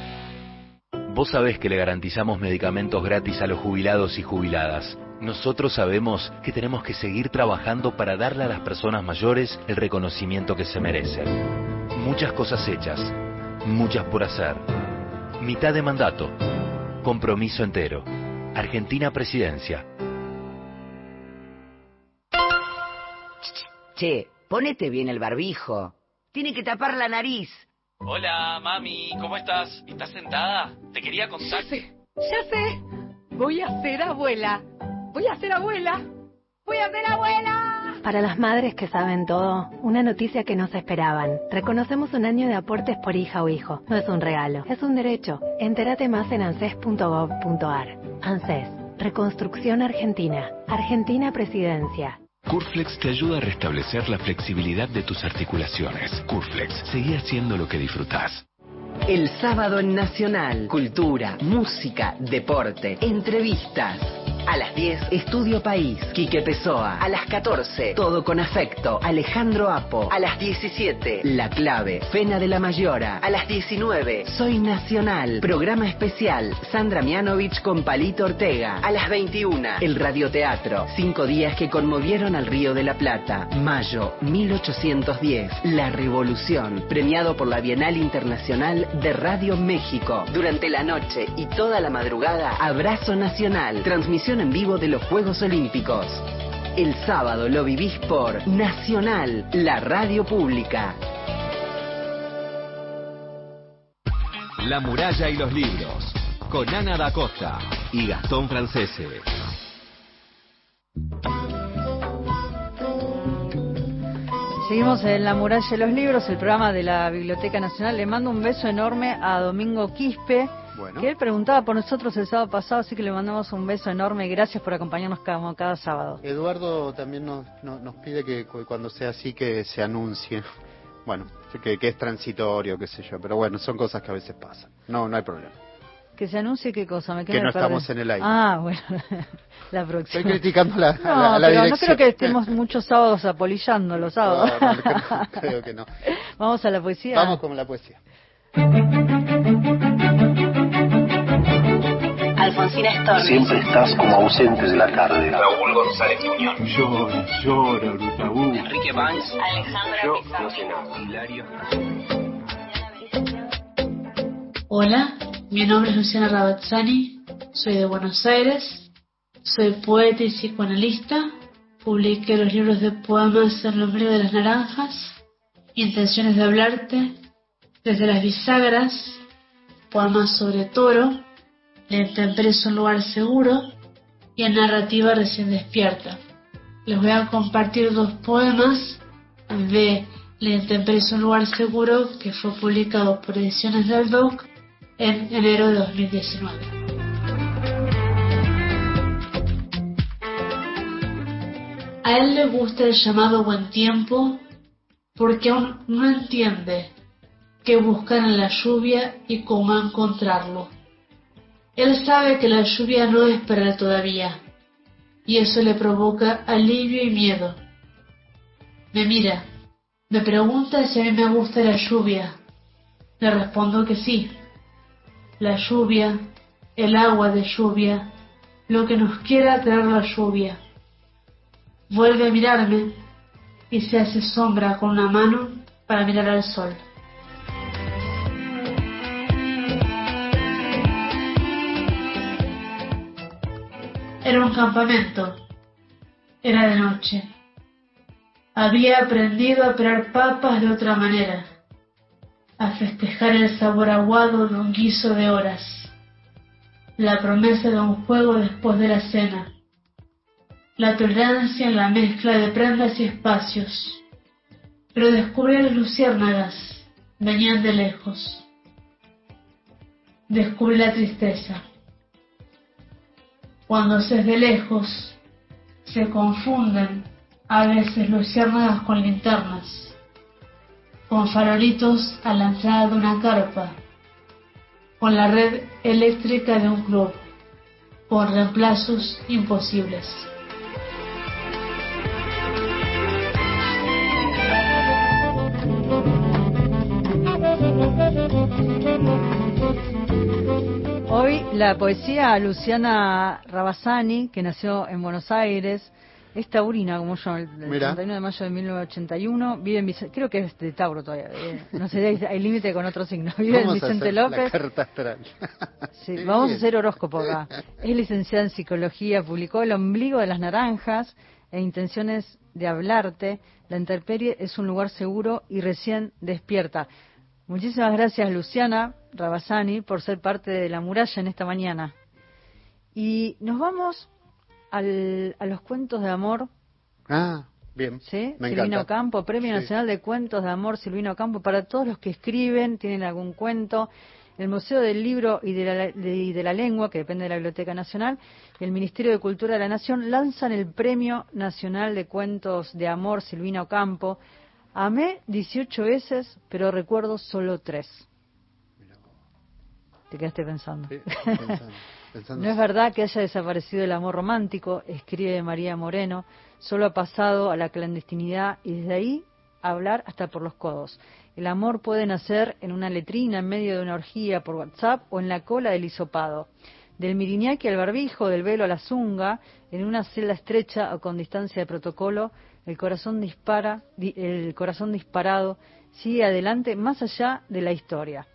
Vos sabés que le garantizamos medicamentos gratis a los jubilados y jubiladas. Nosotros sabemos que tenemos que seguir trabajando para darle a las personas mayores el reconocimiento que se merecen. Muchas cosas hechas, muchas por hacer. Mitad de mandato, compromiso entero. Argentina Presidencia. Che, ponete bien el barbijo. Tiene que tapar la nariz. Hola, mami, ¿cómo estás? ¿Estás sentada? Te quería contar. Ya sé, ya sé. Voy a ser abuela. Voy a ser abuela. Voy a ser abuela. Para las madres que saben todo, una noticia que no se esperaban. Reconocemos un año de aportes por hija o hijo. No es un regalo, es un derecho. Entérate más en anses.gov.ar. ANSES, Reconstrucción Argentina. Argentina Presidencia. Curflex te ayuda a restablecer la flexibilidad de tus articulaciones. Curflex, seguí haciendo lo que disfrutás. El sábado en Nacional, cultura, música, deporte, entrevistas. A las 10, Estudio País, Quique Pessoa. A las 14, Todo con Afecto, Alejandro Apo. A las 17, La Clave, Fena de la Mayora. A las 19, Soy Nacional, programa especial, Sandra Mianovich con Palito Ortega. A las 21, El Radioteatro, cinco días que conmovieron al Río de la Plata. Mayo 1810, La Revolución, premiado por la Bienal Internacional de Radio México. Durante la noche y toda la madrugada, Abrazo Nacional, transmisión en vivo de los Juegos Olímpicos. El sábado lo vivís por Nacional, la radio pública. La muralla y los libros, con Ana da Costa y Gastón Francese. Seguimos en La muralla y los libros, el programa de la Biblioteca Nacional. Le mando un beso enorme a Domingo Quispe que él preguntaba por nosotros el sábado pasado, así que le mandamos un beso enorme y gracias por acompañarnos cada, cada sábado. Eduardo también nos, nos, pide que cuando sea así que se anuncie. Bueno, que, que es transitorio, qué sé yo, pero bueno, son cosas que a veces pasan. No, no hay problema. Que se anuncie qué cosa, me Que no estamos en el aire. Ah, bueno, <laughs> la próxima. Estoy criticando la, no, la, pero no creo que estemos muchos sábados apolillando los sábados. No, creo que no. <laughs> Vamos a la poesía. Vamos con la poesía. Siempre estás como ausente de la tarde. Raúl González Muñoz. Llora, llora, Brutabú. Enrique Banks. Alejandra Hilario. Hola, mi nombre es Luciana Rabazzani, soy de Buenos Aires, soy poeta y psicoanalista, publiqué los libros de poemas El nombre de las naranjas, Intenciones de hablarte, Desde las bisagras, poemas sobre toro, la intemperie es un lugar seguro y en narrativa recién despierta. Les voy a compartir dos poemas de La intemperie es un lugar seguro que fue publicado por Ediciones del Doc en enero de 2019. A él le gusta el llamado buen tiempo porque aún no entiende qué buscar en la lluvia y cómo encontrarlo. Él sabe que la lluvia no es para todavía, y eso le provoca alivio y miedo. Me mira, me pregunta si a mí me gusta la lluvia. Le respondo que sí. La lluvia, el agua de lluvia, lo que nos quiera traer la lluvia. Vuelve a mirarme y se hace sombra con una mano para mirar al sol. Era un campamento. Era de noche. Había aprendido a pelar papas de otra manera, a festejar el sabor aguado de un guiso de horas, la promesa de un juego después de la cena, la tolerancia en la mezcla de prendas y espacios. Pero descubrí las luciérnagas, venían de lejos. Descubrí la tristeza. Cuando se es de lejos, se confunden a veces luciérnagas con linternas, con farolitos a la entrada de una carpa, con la red eléctrica de un club, con reemplazos imposibles. Hoy la poesía Luciana Rabasani, que nació en Buenos Aires, es taurina, como yo, el, el Mira. 31 de mayo de 1981, vive en Vicente, creo que es de Tauro todavía, eh, no sé, hay, límite con otro signo, <laughs> vive en a Vicente hacer la López. carta astral. <laughs> Sí, vamos a hacer horóscopo acá. Es licenciada en psicología, publicó El ombligo de las naranjas e intenciones de hablarte. La intemperie es un lugar seguro y recién despierta. Muchísimas gracias Luciana Rabasani por ser parte de la muralla en esta mañana. Y nos vamos al- a los cuentos de amor Ah, bien. ¿sí? Me Silvino encanta. Campo, Premio Sí. Nacional de Cuentos de Amor Silvino Campo, para todos los que escriben, tienen algún cuento. El Museo del Libro y de la, de- y de la Lengua, que depende de la Biblioteca Nacional, y el Ministerio de Cultura de la Nación lanzan el Premio Nacional de Cuentos de Amor Silvino Campo. Amé 18 veces, pero recuerdo solo tres. Te quedaste pensando. <laughs> Pensando, pensando. No es verdad que haya desaparecido el amor romántico, escribe María Moreno, solo ha pasado a la clandestinidad y desde ahí a hablar hasta por los codos. El amor puede nacer en una letrina en medio de una orgía por WhatsApp o en la cola del hisopado. Del miriñaki al barbijo, del velo a la zunga, en una celda estrecha o con distancia de protocolo, el corazón dispara, di- el corazón disparado sigue adelante más allá de la historia.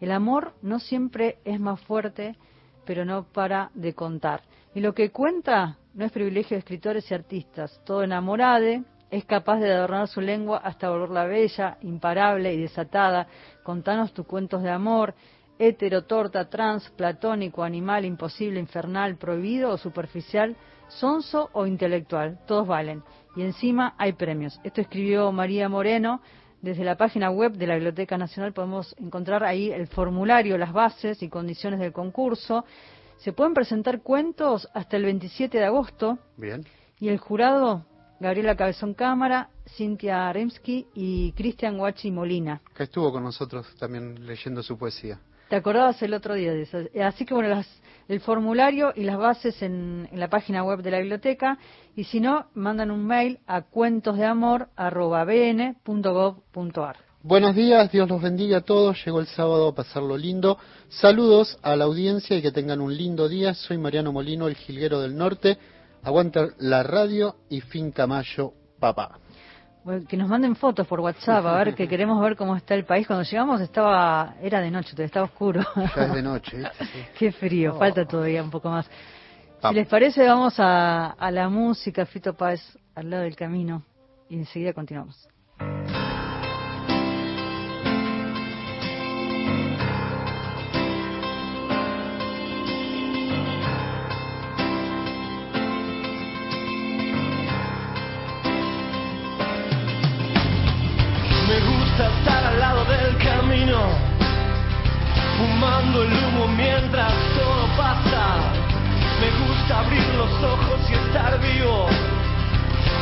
El amor no siempre es más fuerte, pero no para de contar. Y lo que cuenta no es privilegio de escritores y artistas. Todo enamorade es capaz de adornar su lengua hasta volverla bella, imparable y desatada. Contanos tus cuentos de amor, hétero, torta, trans, platónico, animal, imposible, infernal, prohibido o superficial, sonso o intelectual. Todos valen. Y encima hay premios. Esto escribió María Moreno desde la página web de la Biblioteca Nacional podemos encontrar ahí el formulario, las bases y condiciones del concurso. Se pueden presentar cuentos hasta el 27 de agosto Bien. y el jurado, Gabriela Cabezón Cámara, Cintia Rimsky y Cristian Guachi Molina. Que estuvo con nosotros también leyendo su poesía. ¿Te acordabas el otro día de eso? Así que bueno, las- el formulario y las bases en, la página web de la biblioteca y si no, mandan un mail a cuentosdeamor.bn.gov.ar. Buenos días, Dios los bendiga a todos. Llegó el sábado a pasarlo lindo. Saludos a la audiencia y que tengan un lindo día. Soy Mariano Molino, el Jilguero del Norte. Aguanta la radio y Finca Mayo, papá. Que nos manden fotos por WhatsApp, a ver que queremos ver cómo está el país. Cuando llegamos estaba, era de noche, estaba oscuro. Ya es de noche. <laughs> Qué frío, Oh. falta todavía un poco más. Vamos. Si les parece, vamos a, a la música, Fito Páez, al lado del camino, y enseguida continuamos. Los ojos y estar vivo,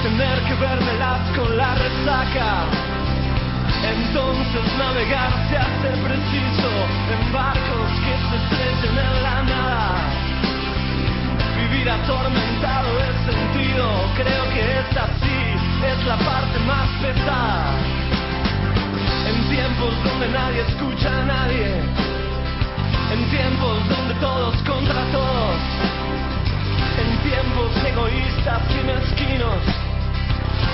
tener que vérmelas con la resaca. Entonces navegar se hace preciso en barcos que se estrellen en la nada. Vivir atormentado es sentido, creo que es así, es la parte más pesada. En tiempos donde nadie escucha a nadie, en tiempos donde todos contra todos, tiempos egoístas y mezquinos,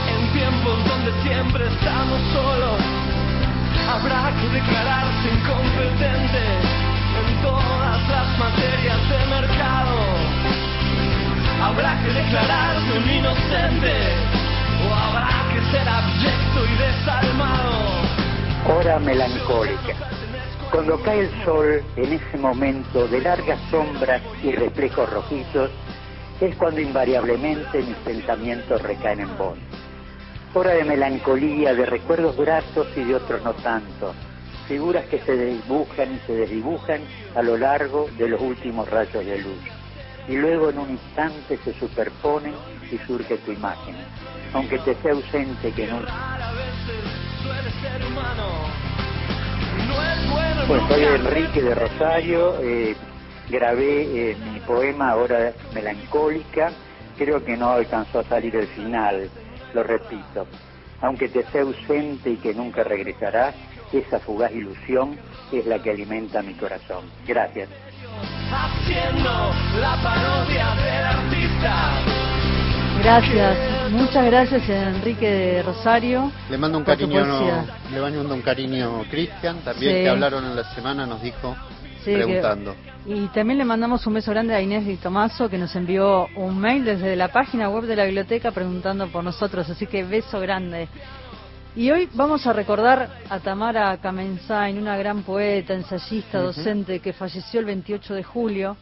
en tiempos donde siempre estamos solos, habrá que declararse incompetente en todas las materias de mercado. Habrá que declararse un inocente o habrá que ser abyecto y desalmado. Hora melancólica. Cuando cae el sol, en ese momento de largas sombras y reflejos rojizos, es cuando invariablemente mis pensamientos recaen en vos. Hora de melancolía, de recuerdos gratos y de otros no tanto. Figuras que se dibujan y se desdibujan a lo largo de los últimos rayos de luz. Y luego en un instante se superponen y surge tu imagen. Aunque te sea ausente que no... Pues soy Enrique de Rosario, eh, grabé eh, poema Hora Melancólica, creo que no alcanzó a salir el final, lo repito. Aunque te sea ausente y que nunca regresarás, esa fugaz ilusión es la que alimenta mi corazón. Gracias. Gracias, muchas gracias Enrique de Rosario. Le mando un cariño, le mando un cariño Cristian, también que hablaron en la semana, nos dijo preguntando. y también le mandamos un beso grande a Inés Di Tomaso que nos envió un mail desde la página web de la biblioteca preguntando por nosotros, así que beso grande. Y hoy vamos a recordar a Tamara Kamensain, una gran poeta, ensayista, docente que falleció el 28 de julio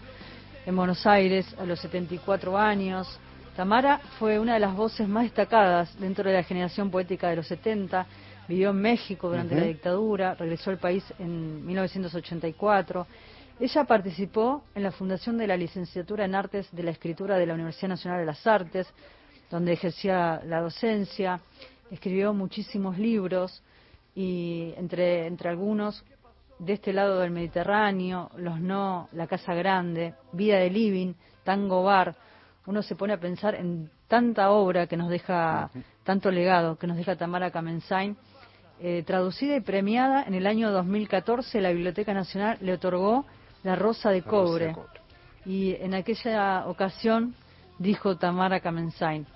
en Buenos Aires a los 74 años. Tamara fue una de las voces más destacadas dentro de la generación poética de los 70. Vivió en México durante la dictadura, regresó al país en 1984. Ella participó en la fundación de la licenciatura en Artes de la Escritura de la Universidad Nacional de las Artes, donde ejercía la docencia. Escribió muchísimos libros y entre, entre algunos de este lado del Mediterráneo, Los No, La Casa Grande, Vida de Living, Tango Bar, uno se pone a pensar en tanta obra que nos deja, tanto legado que nos deja Tamara Kamensain, eh, traducida y premiada en el año 2014, la Biblioteca Nacional le otorgó La Rosa de Cobre. Y en aquella ocasión dijo Tamara Kamensain,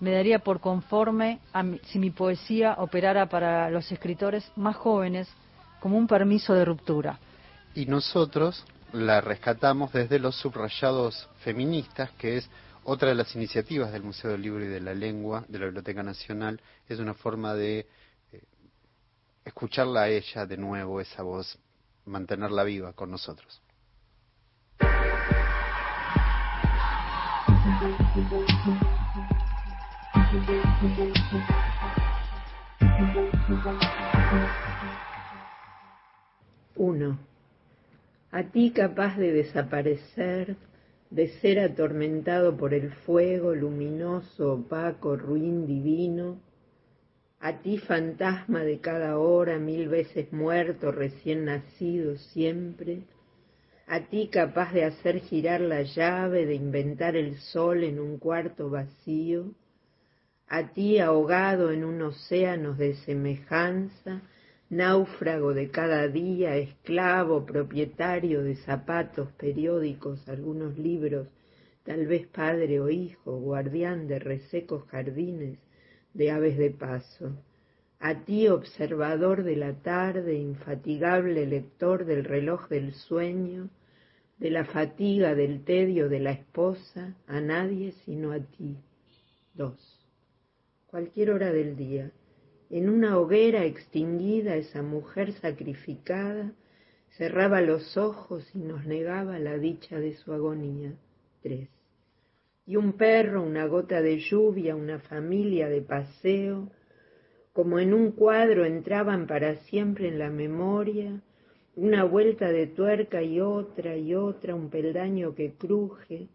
me daría por conforme si mi poesía operara para los escritores más jóvenes como un permiso de ruptura. Y nosotros la rescatamos desde los subrayados feministas, que es otra de las iniciativas del Museo del Libro y de la Lengua de la Biblioteca Nacional es una forma de eh, escucharla a ella de nuevo, esa voz, mantenerla viva con nosotros. Uno. A ti capaz de desaparecer de ser atormentado por el fuego luminoso, opaco, ruin, divino, a ti fantasma de cada hora, mil veces muerto, recién nacido siempre, a ti capaz de hacer girar la llave, de inventar el sol en un cuarto vacío, a ti ahogado en un océano de semejanza, náufrago de cada día, esclavo, propietario de zapatos, periódicos, algunos libros, tal vez padre o hijo, guardián de resecos jardines, de aves de paso. A ti, observador de la tarde, infatigable lector del reloj del sueño, de la fatiga, del tedio de la esposa, a nadie sino a ti. Dos. Cualquier hora del día en una hoguera extinguida esa mujer sacrificada cerraba los ojos y nos negaba la dicha de su agonía. Tres. Y un perro, una gota de lluvia, una familia de paseo, como en un cuadro entraban para siempre en la memoria, una vuelta de tuerca y otra y otra, un peldaño que cruje,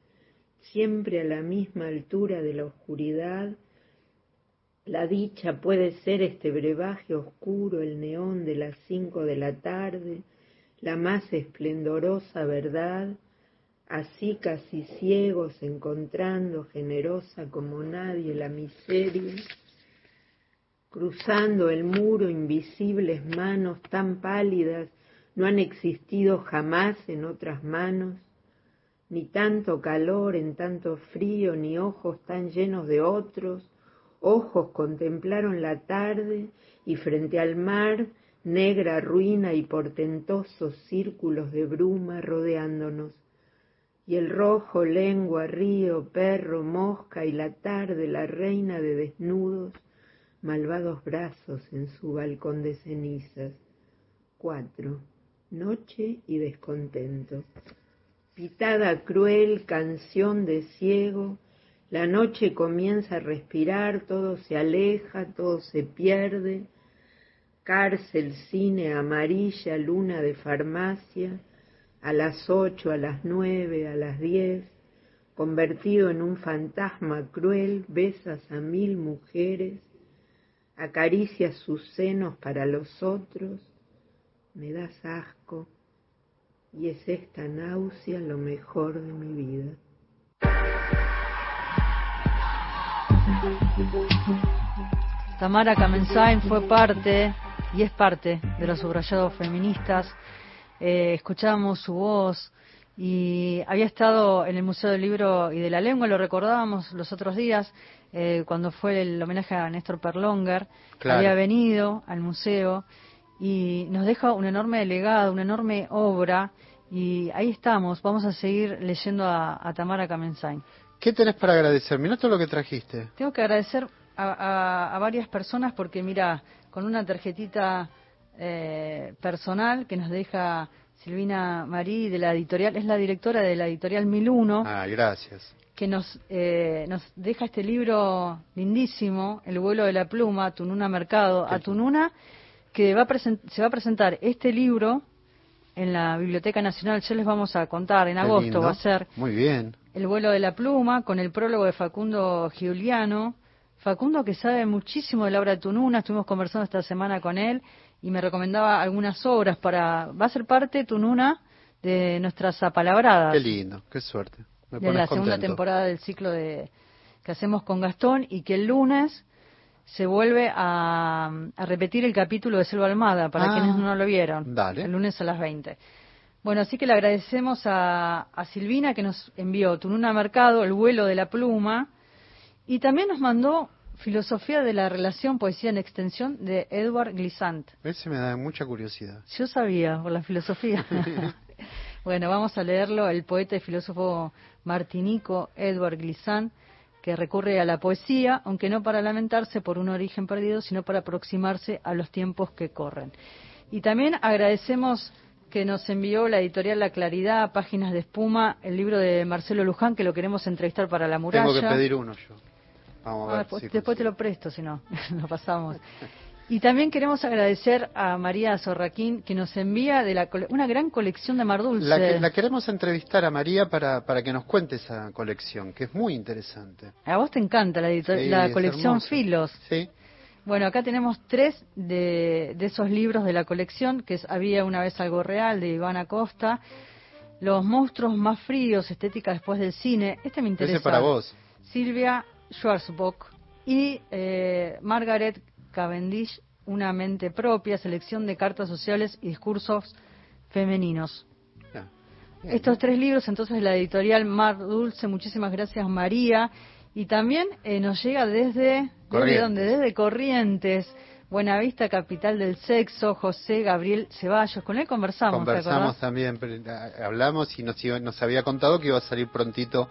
siempre a la misma altura de la oscuridad, la dicha puede ser este brebaje oscuro, el neón de las cinco de la tarde, la más esplendorosa verdad, así casi ciegos encontrando generosa como nadie la miseria, cruzando el muro invisibles manos tan pálidas no han existido jamás en otras manos, ni tanto calor en tanto frío, ni ojos tan llenos de otros, ojos contemplaron la tarde y frente al mar negra ruina y portentosos círculos de bruma rodeándonos. y el rojo, lengua, río, perro, mosca y la tarde, la reina de desnudos, malvados brazos en su balcón de cenizas. Cuatro. Noche y descontento. Pitada cruel, canción de ciego, la noche comienza a respirar, todo se aleja, todo se pierde. Cárcel, cine, amarilla, luna de farmacia, a las ocho, a las nueve, a las diez, convertido en un fantasma cruel, besas a mil mujeres, acaricias sus senos para los otros, me das asco, y es esta náusea lo mejor de mi vida. Tamara Kamensain fue parte y es parte de los subrayados feministas. Eh, escuchábamos su voz y había estado en el Museo del Libro y de la Lengua, lo recordábamos los otros días, eh, cuando fue el homenaje a Néstor Perlonger, Claro. había venido al museo y nos deja un enorme legado, una enorme obra y ahí estamos, vamos a seguir leyendo a, a Tamara Kamensain. ¿Qué tenés para agradecer? Mirá todo lo que trajiste. Tengo que agradecer a, a- a varias personas porque, mira, con una tarjetita eh, personal que nos deja Silvina Marí de la editorial, es la directora de la editorial 1001, Ah, gracias. que nos, eh, nos deja este libro lindísimo, El vuelo de la pluma, Tununa Mercado, a Tununa, que va a se va a presentar este libro en la Biblioteca Nacional, ya les vamos a contar, en Qué agosto lindo. va a ser Muy bien. el vuelo de la pluma, con el prólogo de Facundo Giuliano. Facundo que sabe muchísimo de la obra de Tununa, estuvimos conversando esta semana con él y me recomendaba algunas obras para... Va a ser parte, Tununa, de nuestras apalabradas Qué lindo, qué suerte. Me de la segunda contento. temporada del ciclo de que hacemos con Gastón y que el lunes se vuelve a, a repetir el capítulo de Selva Almada para Ah, quienes no lo vieron. dale. El lunes a las 20. Bueno, así que le agradecemos a, a Silvina que nos envió Tununa Mercado, El vuelo de la pluma, y también nos mandó Filosofía de la relación, poesía en extensión de Edward Glissant. Ese me da mucha curiosidad. Yo sabía por la filosofía. <laughs> bueno, vamos a leerlo. El poeta y filósofo martinico Edward Glissant, que recurre a la poesía, aunque no para lamentarse por un origen perdido, sino para aproximarse a los tiempos que corren. Y también agradecemos que nos envió la editorial La Claridad, Páginas de Espuma, el libro de Marcelo Luján, que lo queremos entrevistar para La Muralla. Tengo que pedir uno yo. Vamos a Ah, ver después, si después te lo presto, si no, <laughs> lo pasamos. <laughs> Y también queremos agradecer a María Zorraquín, que nos envía de la cole- una gran colección de Mar Dulce. La, que- la queremos entrevistar a María para, para que nos cuente esa colección, que es muy interesante. A vos te encanta la, Sí, la colección. Filos. Sí. Bueno, acá tenemos tres de, de esos libros de la colección, que es Había una vez algo real, de Iván Acosta. Los monstruos más fríos, estética después del cine. Este me interesa. Ese para vos. Silvia Schwarzbock y eh, Margaret Cavendish, Una mente propia, selección de cartas sociales y discursos femeninos. Estos tres libros, entonces, la editorial Mar Dulce, muchísimas gracias María. Y también eh, nos llega desde, ¿desde Corrientes. dónde? Desde Corrientes, Buenavista, capital del sexo, José Gabriel Ceballos. Con él conversamos, ¿te Conversamos también, ah, hablamos y nos, iba- nos había contado que iba a salir prontito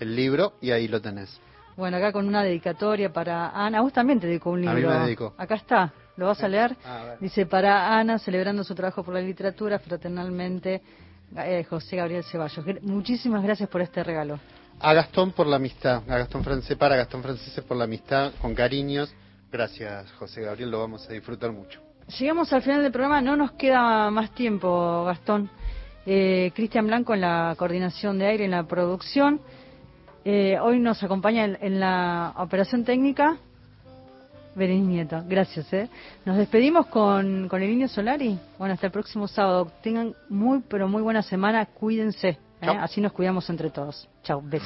el libro y ahí lo tenés. Bueno, acá con una dedicatoria para Ana. A vos también te dedicó un A mí libro. me dedicó. Acá está. ¿Lo vas a leer? A ver. Dice, para Ana, celebrando su trabajo por la literatura, fraternalmente, eh, José Gabriel Ceballos. Muchísimas gracias por este regalo. A Gastón por la amistad, a Gastón Francés, para Gastón Franceses por la amistad, con cariños. Gracias, José Gabriel, lo vamos a disfrutar mucho. Llegamos al final del programa, no nos queda más tiempo, Gastón. Eh, Cristian Blanco en la coordinación de aire, en la producción. Eh, hoy nos acompaña en, en la operación técnica Berenice Nieto. Gracias. ¿eh? Nos despedimos con, con el Indio Solari. Bueno, hasta el próximo sábado. Tengan muy, pero muy buena semana. Cuídense. ¿eh? Así nos cuidamos entre todos. Chao. Besos.